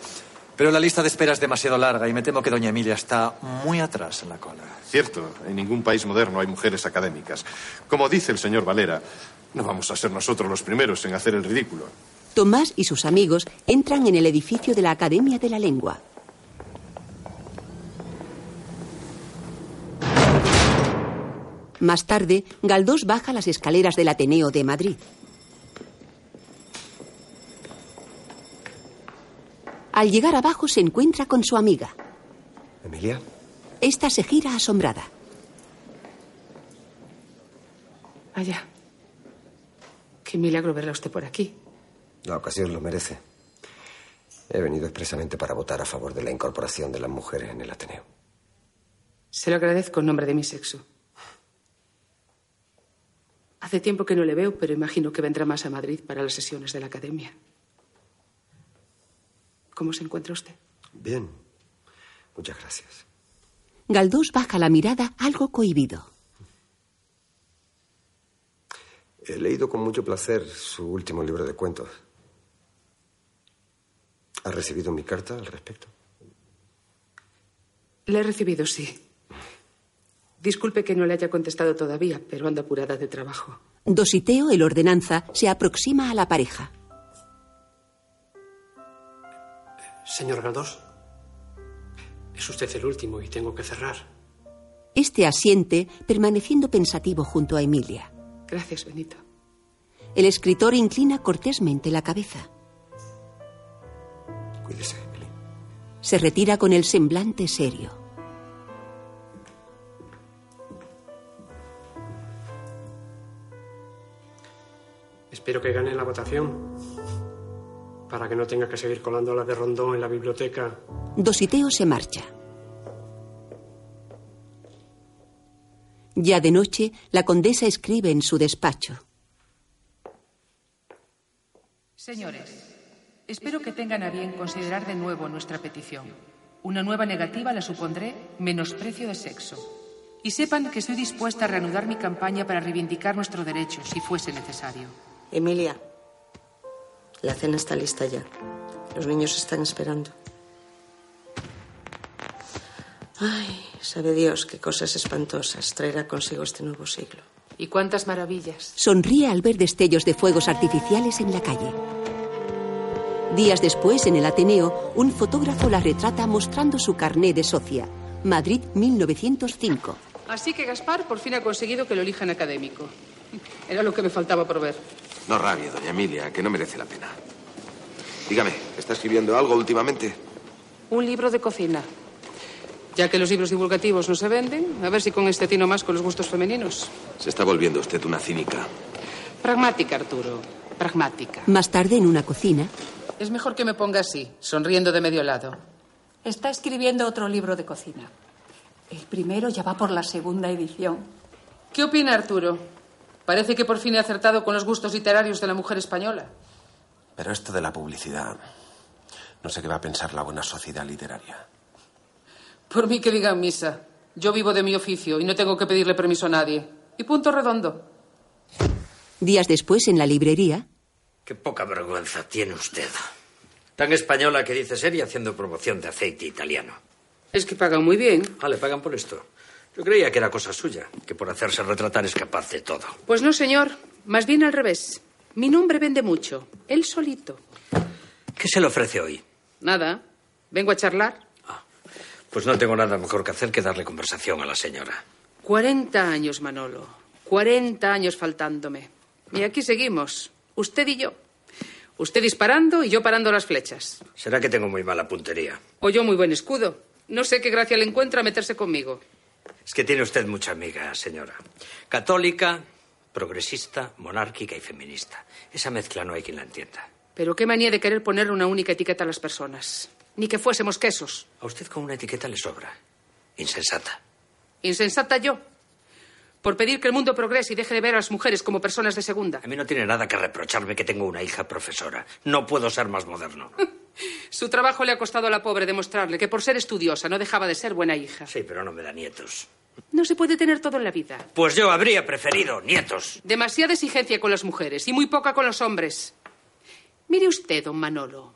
Pero la lista de espera es demasiado larga y me temo que doña Emilia está muy atrás en la cola. Cierto, en ningún país moderno hay mujeres académicas. Como dice el señor Valera, no vamos a ser nosotros los primeros en hacer el ridículo. Tomás y sus amigos entran en el edificio de la Academia de la Lengua. Más tarde, Galdós baja las escaleras del Ateneo de Madrid. Al llegar abajo se encuentra con su amiga. ¿Emilia? Esta se gira asombrada. Allá. Qué milagro verla usted por aquí. La ocasión lo merece. He venido expresamente para votar a favor de la incorporación de las mujeres en el Ateneo. Se lo agradezco en nombre de mi sexo. Hace tiempo que no le veo, pero imagino que vendrá más a Madrid para las sesiones de la academia. ¿Cómo se encuentra usted? Bien. Muchas gracias. Galdós baja la mirada algo cohibido. He leído con mucho placer su último libro de cuentos. ¿Ha recibido mi carta al respecto? La he recibido, sí. Disculpe que no le haya contestado todavía, pero ando apurada de trabajo. Dositeo, el ordenanza, se aproxima a la pareja. Señor Galdós, es usted el último y tengo que cerrar. Este asiente, permaneciendo pensativo junto a Emilia. Gracias, Benito. El escritor inclina cortésmente la cabeza. Cuídese, Emily. Se retira con el semblante serio. Espero que gane la votación. Para que no tenga que seguir colando la de Rondón en la biblioteca. Dositeo se marcha. Ya de noche, la condesa escribe en su despacho. Señores, espero que tengan a bien considerar de nuevo nuestra petición. Una nueva negativa la supondré menosprecio de sexo. Y sepan que estoy dispuesta a reanudar mi campaña para reivindicar nuestro derecho, si fuese necesario. Emilia, la cena está lista ya. Los niños están esperando. Ay, sabe Dios qué cosas espantosas traerá consigo este nuevo siglo. ¿Y cuántas maravillas? Sonríe al ver destellos de fuegos artificiales en la calle. Días después, en el Ateneo, un fotógrafo la retrata mostrando su carné de socia. Madrid, 1905. Así que Gaspar por fin ha conseguido que lo elijan académico. Era lo que me faltaba por ver. No rabie, doña Emilia, que no merece la pena. Dígame, ¿está escribiendo algo últimamente? Un libro de cocina. Ya que los libros divulgativos no se venden, a ver si con este tino más con los gustos femeninos. Se está volviendo usted una cínica. Pragmática, Arturo. Pragmática. Más tarde, en una cocina, Es mejor que me ponga así, sonriendo de medio lado. Está escribiendo otro libro de cocina. El primero ya va por la segunda edición. ¿Qué opina Arturo? Parece que por fin he acertado con los gustos literarios de la mujer española. Pero esto de la publicidad. No sé qué va a pensar la buena sociedad literaria. Por mí que digan misa. Yo vivo de mi oficio y no tengo que pedirle permiso a nadie. Y punto redondo. días después, en la librería, Qué poca vergüenza tiene usted. Tan española que dice ser y haciendo promoción de aceite italiano. Es que pagan muy bien. Ah, le pagan por esto. Yo creía que era cosa suya, que por hacerse retratar es capaz de todo. Pues no, señor. Más bien al revés. Mi nombre vende mucho. Él solito. ¿Qué se le ofrece hoy? Nada. Vengo a charlar. Pues no tengo nada mejor que hacer que darle conversación a la señora. Cuarenta años, Manolo. Cuarenta años faltándome. Y aquí seguimos. Usted y yo. Usted disparando y yo parando las flechas. Será que tengo muy mala puntería. O yo muy buen escudo. No sé qué gracia le encuentra meterse conmigo. Es que tiene usted mucha amiga, señora. Católica, progresista, monárquica y feminista. Esa mezcla no hay quien la entienda. Pero qué manía de querer ponerle una única etiqueta a las personas. Ni que fuésemos quesos. A usted con una etiqueta le sobra. Insensata. Insensata yo. Por pedir que el mundo progrese y deje de ver a las mujeres como personas de segunda. A mí no tiene nada que reprocharme que tengo una hija profesora. No puedo ser más moderno. Su trabajo le ha costado a la pobre demostrarle que por ser estudiosa no dejaba de ser buena hija. Sí, pero no me da nietos. No se puede tener todo en la vida. Pues yo habría preferido nietos. Demasiada exigencia con las mujeres y muy poca con los hombres. Mire usted, don Manolo.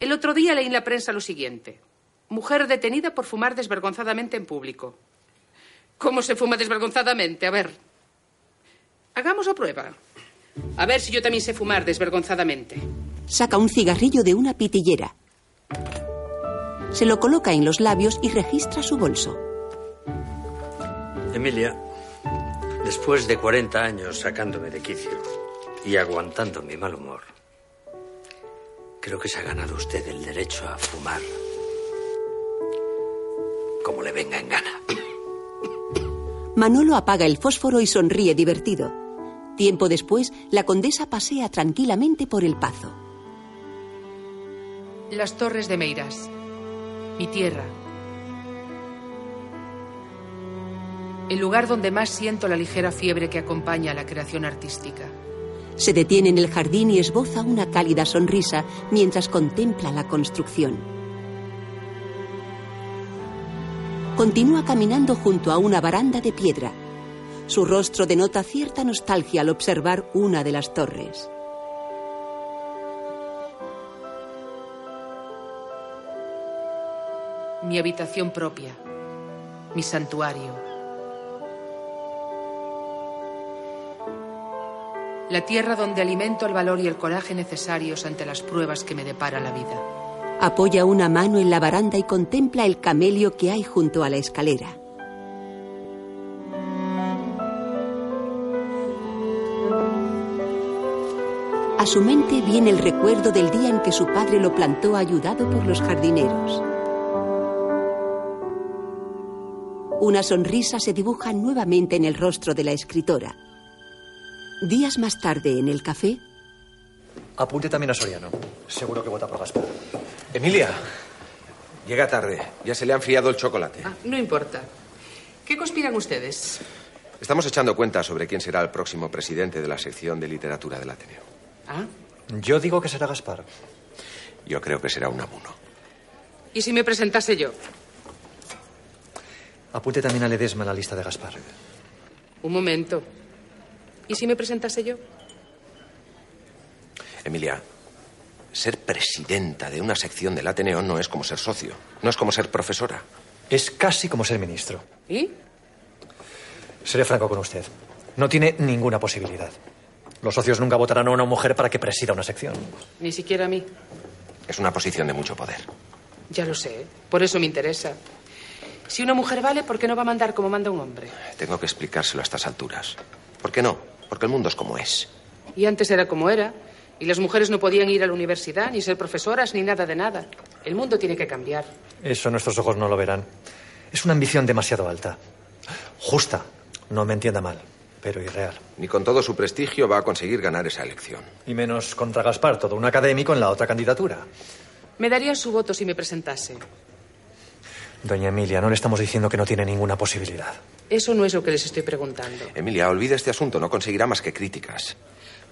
El otro día leí en la prensa lo siguiente. Mujer detenida por fumar desvergonzadamente en público. ¿Cómo se fuma desvergonzadamente? A ver. Hagamos la prueba. A ver si yo también sé fumar desvergonzadamente. Saca un cigarrillo de una pitillera. Se lo coloca en los labios y registra su bolso. Emilia, después de 40 años sacándome de quicio y aguantando mi mal humor, creo que se ha ganado usted el derecho a fumar como le venga en gana. Manolo apaga el fósforo y sonríe divertido. Tiempo después, la condesa pasea tranquilamente por el pazo. Las Torres de Meiras. Mi tierra. El lugar donde más siento la ligera fiebre que acompaña a la creación artística. Se detiene en el jardín y esboza una cálida sonrisa mientras contempla la construcción. Continúa caminando junto a una baranda de piedra. Su rostro denota cierta nostalgia al observar una de las torres. Mi habitación propia. Mi santuario. La tierra donde alimento el valor y el coraje necesarios ante las pruebas que me depara la vida. Apoya una mano en la baranda y contempla el camelio que hay junto a la escalera. A su mente viene el recuerdo del día en que su padre lo plantó ayudado por los jardineros. Una sonrisa se dibuja nuevamente en el rostro de la escritora. Días más tarde, en el café, Apunte también a Soriano. Seguro que vota por Gaspar. Emilia. Llega tarde. Ya se le ha enfriado el chocolate. Ah, no importa. ¿Qué conspiran ustedes? Estamos echando cuenta sobre quién será el próximo presidente de la sección de literatura del Ateneo. ¿Ah? Yo digo que será Gaspar. Yo creo que será un amuno. ¿Y si me presentase yo? Apunte también a Ledesma en la lista de Gaspar. Un momento. ¿Y si me presentase yo? Emilia, ser presidenta de una sección del Ateneo no es como ser socio, no es como ser profesora. Es casi como ser ministro. ¿Y? Seré franco con usted. No tiene ninguna posibilidad. Los socios nunca votarán a una mujer para que presida una sección. Ni siquiera a mí. Es una posición de mucho poder. Ya lo sé. Por eso me interesa. Si una mujer vale, ¿por qué no va a mandar como manda un hombre? Tengo que explicárselo a estas alturas. ¿Por qué no? Porque el mundo es como es. Y antes era como era. Y las mujeres no podían ir a la universidad, ni ser profesoras, ni nada de nada. El mundo tiene que cambiar. Eso nuestros ojos no lo verán. Es una ambición demasiado alta. Justa. No me entienda mal, pero irreal. Ni con todo su prestigio va a conseguir ganar esa elección. Y menos contra Gaspar, todo un académico en la otra candidatura. Me darían su voto si me presentase. Doña Emilia, no le estamos diciendo que no tiene ninguna posibilidad. Eso no es lo que les estoy preguntando. Emilia, olvide este asunto, no conseguirá más que críticas.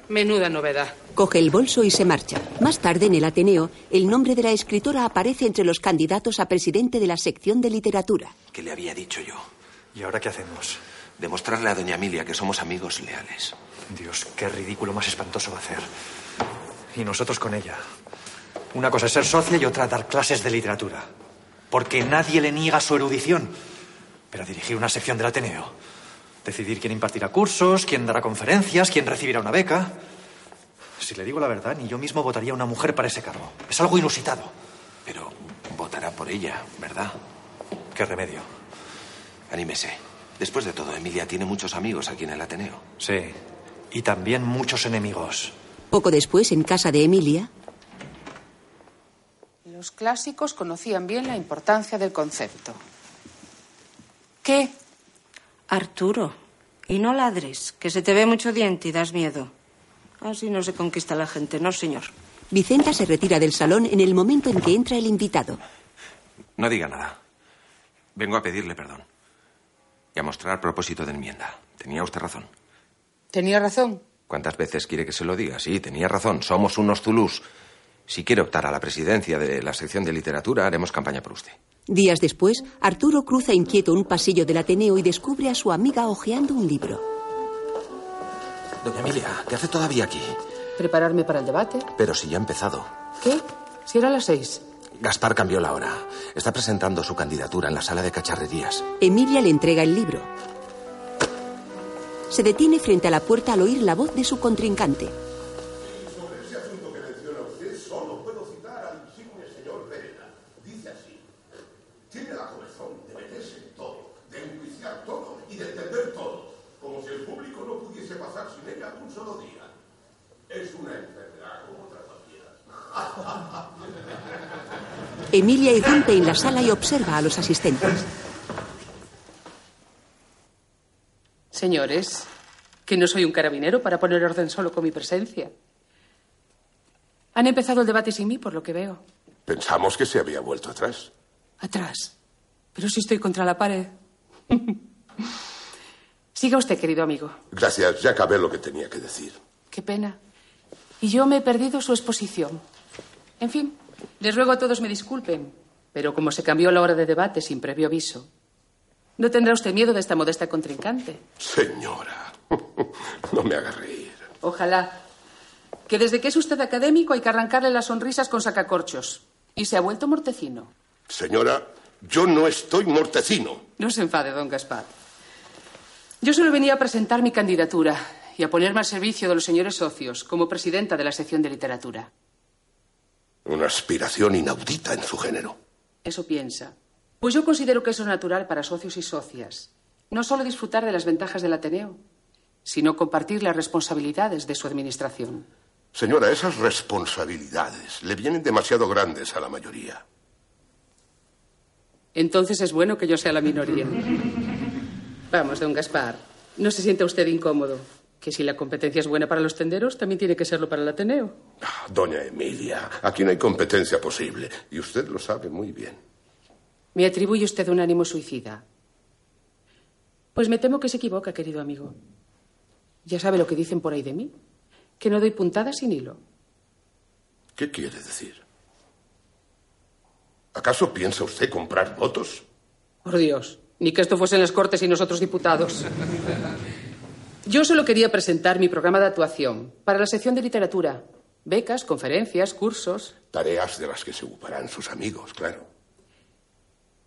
Menuda novedad. Coge el bolso y se marcha. Más tarde, en el Ateneo, el nombre de la escritora aparece entre los candidatos a presidente de la sección de literatura. ¿Qué le había dicho yo? ¿Y ahora qué hacemos? Demostrarle a doña Emilia que somos amigos leales. Dios, qué ridículo más espantoso va a hacer. Y nosotros con ella. Una cosa es ser socia y otra dar clases de literatura. Porque nadie le niega su erudición. Pero dirigir una sección del Ateneo. Decidir quién impartirá cursos, quién dará conferencias, quién recibirá una beca. Si le digo la verdad, ni yo mismo votaría a una mujer para ese cargo. Es algo inusitado. Pero votará por ella, ¿verdad? ¿Qué remedio? Anímese. Después de todo, Emilia tiene muchos amigos aquí en el Ateneo. Sí. Y también muchos enemigos. Poco después, en casa de Emilia, Los clásicos conocían bien la importancia del concepto. ¿Qué? Arturo, y no ladres, que se te ve mucho diente y das miedo. Así no se conquista la gente, no, señor. Vicenta se retira del salón en el momento en que entra el invitado. No diga nada. Vengo a pedirle perdón. Y a mostrar propósito de enmienda. Tenía usted razón. Tenía razón. ¿Cuántas veces quiere que se lo diga? Sí, tenía razón. Somos unos zulús. Si quiere optar a la presidencia de la sección de literatura, haremos campaña por usted. Días después, Arturo cruza inquieto un pasillo del Ateneo y descubre a su amiga hojeando un libro. Doña Emilia, ¿qué hace todavía aquí? ¿Prepararme para el debate? Pero si ya ha empezado. ¿Qué? Si era las seis. Gaspar cambió la hora. Está presentando su candidatura en la sala de cacharrerías. Emilia le entrega el libro. Se detiene frente a la puerta al oír la voz de su contrincante. Emilia irrumpe en la sala y observa a los asistentes. Señores, que no soy un carabinero para poner orden solo con mi presencia. Han empezado el debate sin mí, por lo que veo. Pensamos que se había vuelto atrás. Atrás. Pero si estoy contra la pared. Siga usted, querido amigo. Gracias, ya acabé lo que tenía que decir. Qué pena. Y yo me he perdido su exposición. En fin, les ruego a todos me disculpen, pero como se cambió la hora de debate sin previo aviso, no tendrá usted miedo de esta modesta contrincante. Señora, no me haga reír. Ojalá. Que desde que es usted académico hay que arrancarle las sonrisas con sacacorchos. Y se ha vuelto mortecino. Señora, yo no estoy mortecino. No se enfade, don Gaspar. Yo solo venía a presentar mi candidatura y a ponerme al servicio de los señores socios como presidenta de la sección de literatura. Una aspiración inaudita en su género. Eso piensa. Pues yo considero que eso es natural para socios y socias. No solo disfrutar de las ventajas del Ateneo, sino compartir las responsabilidades de su administración. Señora, esas responsabilidades le vienen demasiado grandes a la mayoría. Entonces es bueno que yo sea la minoría. Vamos, don Gaspar, no se sienta usted incómodo. Que si la competencia es buena para los tenderos, también tiene que serlo para el Ateneo. Ah, Doña Emilia, aquí no hay competencia posible. Y usted lo sabe muy bien. Me atribuye usted un ánimo suicida. Pues me temo que se equivoca, querido amigo. Ya sabe lo que dicen por ahí de mí. Que no doy puntadas sin hilo. ¿Qué quiere decir? ¿Acaso piensa usted comprar votos? Por Dios, ni que esto fuesen las Cortes y nosotros diputados. Yo solo quería presentar mi programa de actuación para la sección de literatura. Becas, conferencias, cursos. Tareas de las que se ocuparán sus amigos, claro.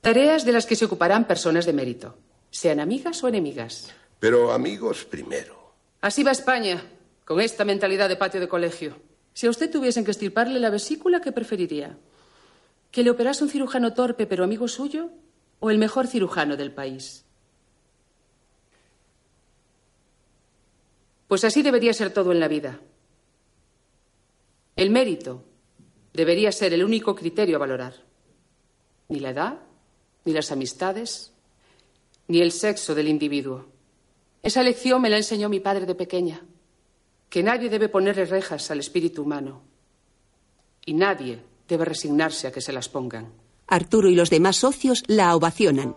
Tareas de las que se ocuparán personas de mérito, sean amigas o enemigas. Pero amigos primero. Así va España, con esta mentalidad de patio de colegio. Si a usted tuviesen que estirparle la vesícula, ¿qué preferiría? ¿Que le operase un cirujano torpe pero amigo suyo? ¿O el mejor cirujano del país? Pues así debería ser todo en la vida. El mérito debería ser el único criterio a valorar. Ni la edad, ni las amistades, ni el sexo del individuo. Esa lección me la enseñó mi padre de pequeña, que nadie debe ponerle rejas al espíritu humano y nadie debe resignarse a que se las pongan. Arturo y los demás socios la ovacionan.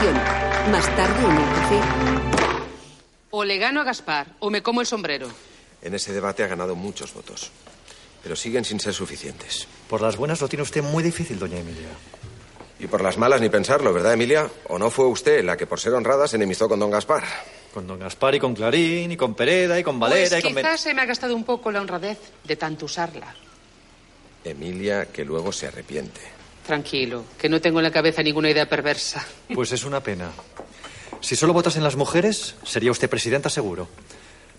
Más tarde en el café. O le gano a Gaspar o me como el sombrero. En ese debate ha ganado muchos votos. Pero siguen sin ser suficientes. Por las buenas lo tiene usted muy difícil, doña Emilia. Y por las malas ni pensarlo, ¿verdad, Emilia? ¿O no fue usted la que, por ser honrada, se enemistó con don Gaspar? Con don Gaspar y con Clarín, y con Pereda, y con Valera, Pues y con... Quizás se me ha gastado un poco la honradez de tanto usarla. Emilia, que luego se arrepiente. Tranquilo, que no tengo en la cabeza ninguna idea perversa. Pues es una pena. Si solo votasen las mujeres, sería usted presidenta seguro.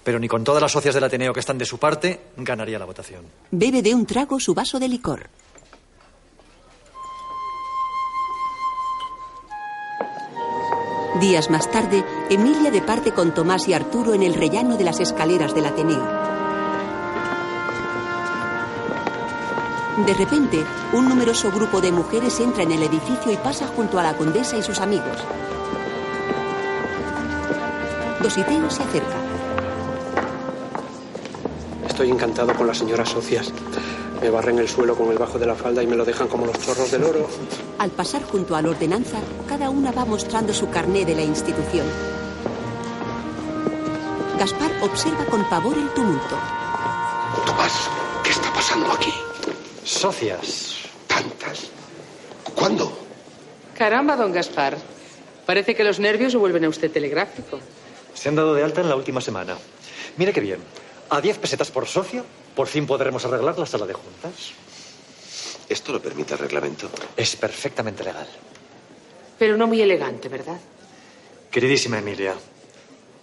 Pero ni con todas las socias del Ateneo que están de su parte, ganaría la votación. Bebe de un trago su vaso de licor. Días más tarde, Emilia departe con Tomás y Arturo en el rellano de las escaleras del Ateneo. De repente, un numeroso grupo de mujeres entra en el edificio y pasa junto a la condesa y sus amigos. Dositeo se acerca. Estoy encantado con las señoras socias. Me barren el suelo con el bajo de la falda y me lo dejan como los chorros del oro. Al pasar junto a la ordenanza, cada una va mostrando su carné de la institución. Gaspar observa con pavor el tumulto. Tomás, ¿qué está pasando aquí? Socias. ¿Tantas? ¿Cuándo? Caramba, don Gaspar. Parece que los nervios lo vuelven a usted telegráfico. Se han dado de alta en la última semana. Mire qué bien. A 10 pesetas por socio, por fin podremos arreglar la sala de juntas. ¿Esto lo permite el reglamento? Es perfectamente legal. Pero no muy elegante, ¿verdad? Queridísima Emilia,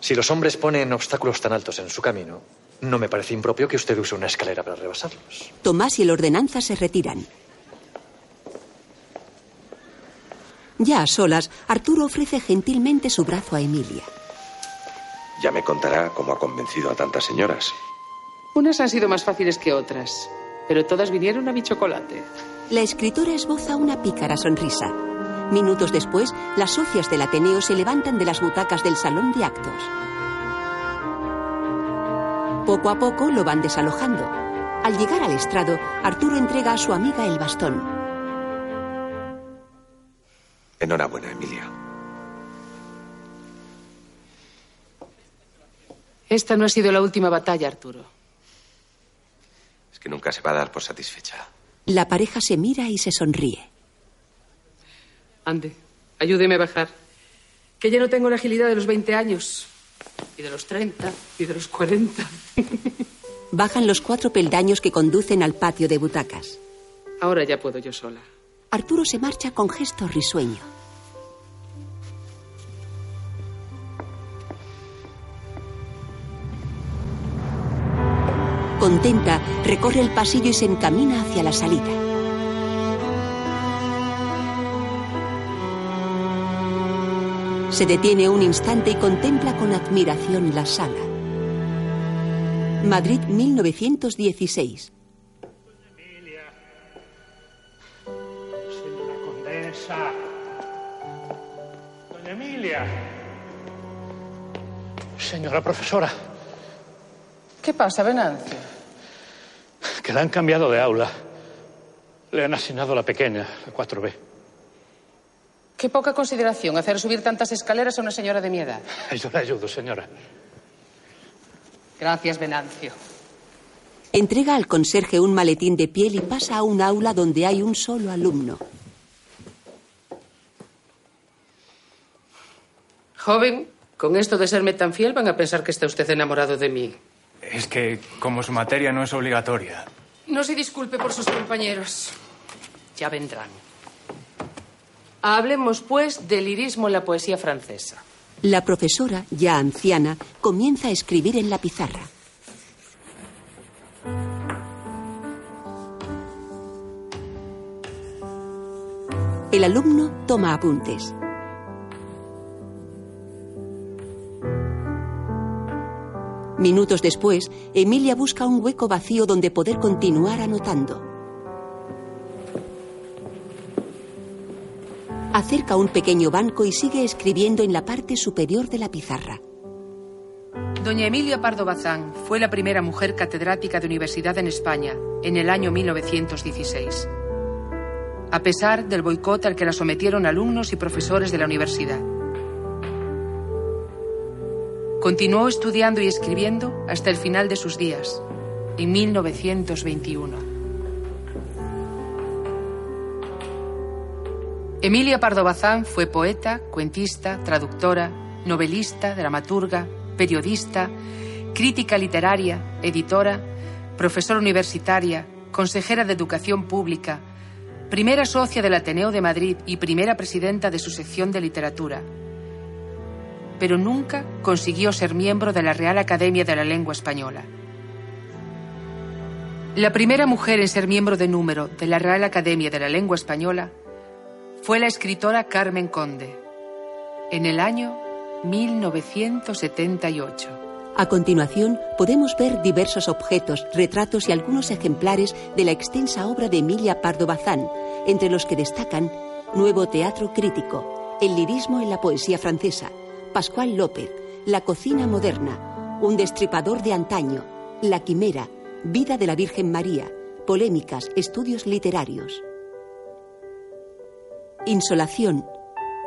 si los hombres ponen obstáculos tan altos en su camino, no me parece impropio que usted use una escalera para rebasarlos. Tomás y el ordenanza se retiran. Ya a solas, Arturo ofrece gentilmente su brazo a Emilia. Ya me contará cómo ha convencido a tantas señoras. Unas han sido más fáciles que otras, pero todas vinieron a mi chocolate. La escritora esboza una pícara sonrisa. Minutos después, las socias del Ateneo se levantan de las butacas del salón de actos. Poco a poco lo van desalojando. Al llegar al estrado, Arturo entrega a su amiga el bastón. Enhorabuena, Emilia. Esta no ha sido la última batalla, Arturo. Es que nunca se va a dar por satisfecha. La pareja se mira y se sonríe. Ande, ayúdeme a bajar. Que ya no tengo la agilidad de los 20 años. Y de los 30. Y de los 40. Bajan los cuatro peldaños que conducen al patio de butacas. Ahora ya puedo yo sola. Arturo se marcha con gesto risueño. Contenta, recorre el pasillo y se encamina hacia la salida. Se detiene un instante y contempla con admiración la sala. Madrid 1916. Señora condesa. Doña Emilia. Señora profesora, ¿Qué pasa, Venancio? que la han cambiado de aula. Le han asignado a la pequeña, la 4B. Qué poca consideración hacer subir tantas escaleras a una señora de mi edad. Yo le ayudo, señora. Gracias, Venancio. Entrega al conserje un maletín de piel y pasa a un aula donde hay un solo alumno. Joven, con esto de serme tan fiel van a pensar que está usted enamorado de mí. Es que como su materia no es obligatoria. No se disculpe por sus compañeros. Ya vendrán. Hablemos, pues, del lirismo en la poesía francesa. La profesora, ya anciana, comienza a escribir en la pizarra. El alumno toma apuntes. Minutos después, Emilia busca un hueco vacío donde poder continuar anotando. Acerca un pequeño banco y sigue escribiendo en la parte superior de la pizarra. Doña Emilia Pardo Bazán fue la primera mujer catedrática de universidad en España en el año 1916. A pesar del boicot al que la sometieron alumnos y profesores de la universidad. Continuó estudiando y escribiendo hasta el final de sus días, en 1921. Emilia Pardo Bazán fue poeta, cuentista, traductora, novelista, dramaturga, periodista, crítica literaria, editora, profesora universitaria, consejera de educación pública, primera socia del Ateneo de Madrid y primera presidenta de su sección de literatura pero nunca consiguió ser miembro de la Real Academia de la Lengua Española. La primera mujer en ser miembro de número de la Real Academia de la Lengua Española fue la escritora Carmen Conde, en el año 1978. A continuación, podemos ver diversos objetos, retratos y algunos ejemplares de la extensa obra de Emilia Pardo Bazán, entre los que destacan Nuevo Teatro Crítico, El lirismo en la poesía francesa, Pascual López, La cocina moderna, Un destripador de antaño, La quimera, Vida de la Virgen María, Polémicas, Estudios literarios. Insolación,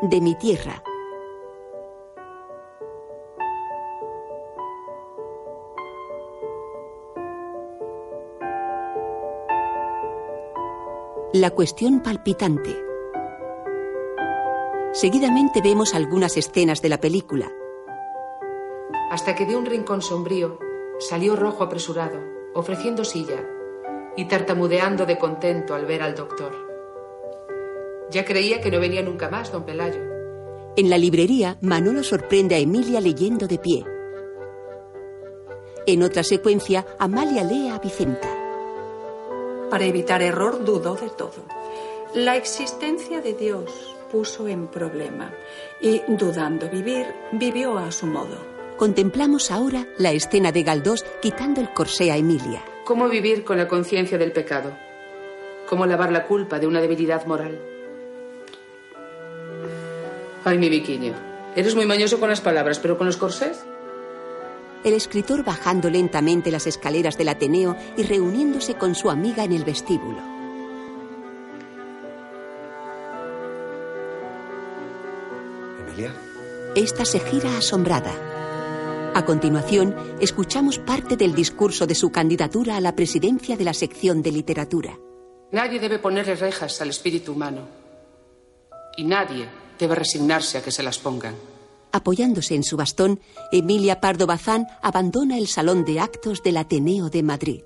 De mi tierra. La cuestión palpitante. Seguidamente vemos algunas escenas de la película. Hasta que de un rincón sombrío salió rojo apresurado, ofreciendo silla y tartamudeando de contento al ver al doctor. Ya creía que no venía nunca más, don Pelayo. En la librería, Manolo sorprende a Emilia leyendo de pie. En otra secuencia, Amalia lee a Vicenta. Para evitar error, dudó de todo. La existencia de Dios, puso en problema y, dudando vivir, vivió a su modo. Contemplamos ahora la escena de Galdós quitando el corsé a Emilia. ¿Cómo vivir con la conciencia del pecado? ¿Cómo lavar la culpa de una debilidad moral? Ay, mi viquiño. Eres muy mañoso con las palabras, pero con los corsés. El escritor bajando lentamente las escaleras del Ateneo y reuniéndose con su amiga en el vestíbulo. Emilia. Esta se gira asombrada. A continuación, escuchamos parte del discurso de su candidatura a la presidencia de la sección de literatura. Nadie debe ponerle rejas al espíritu humano. Y nadie debe resignarse a que se las pongan. Apoyándose en su bastón, Emilia Pardo Bazán abandona el salón de actos del Ateneo de Madrid.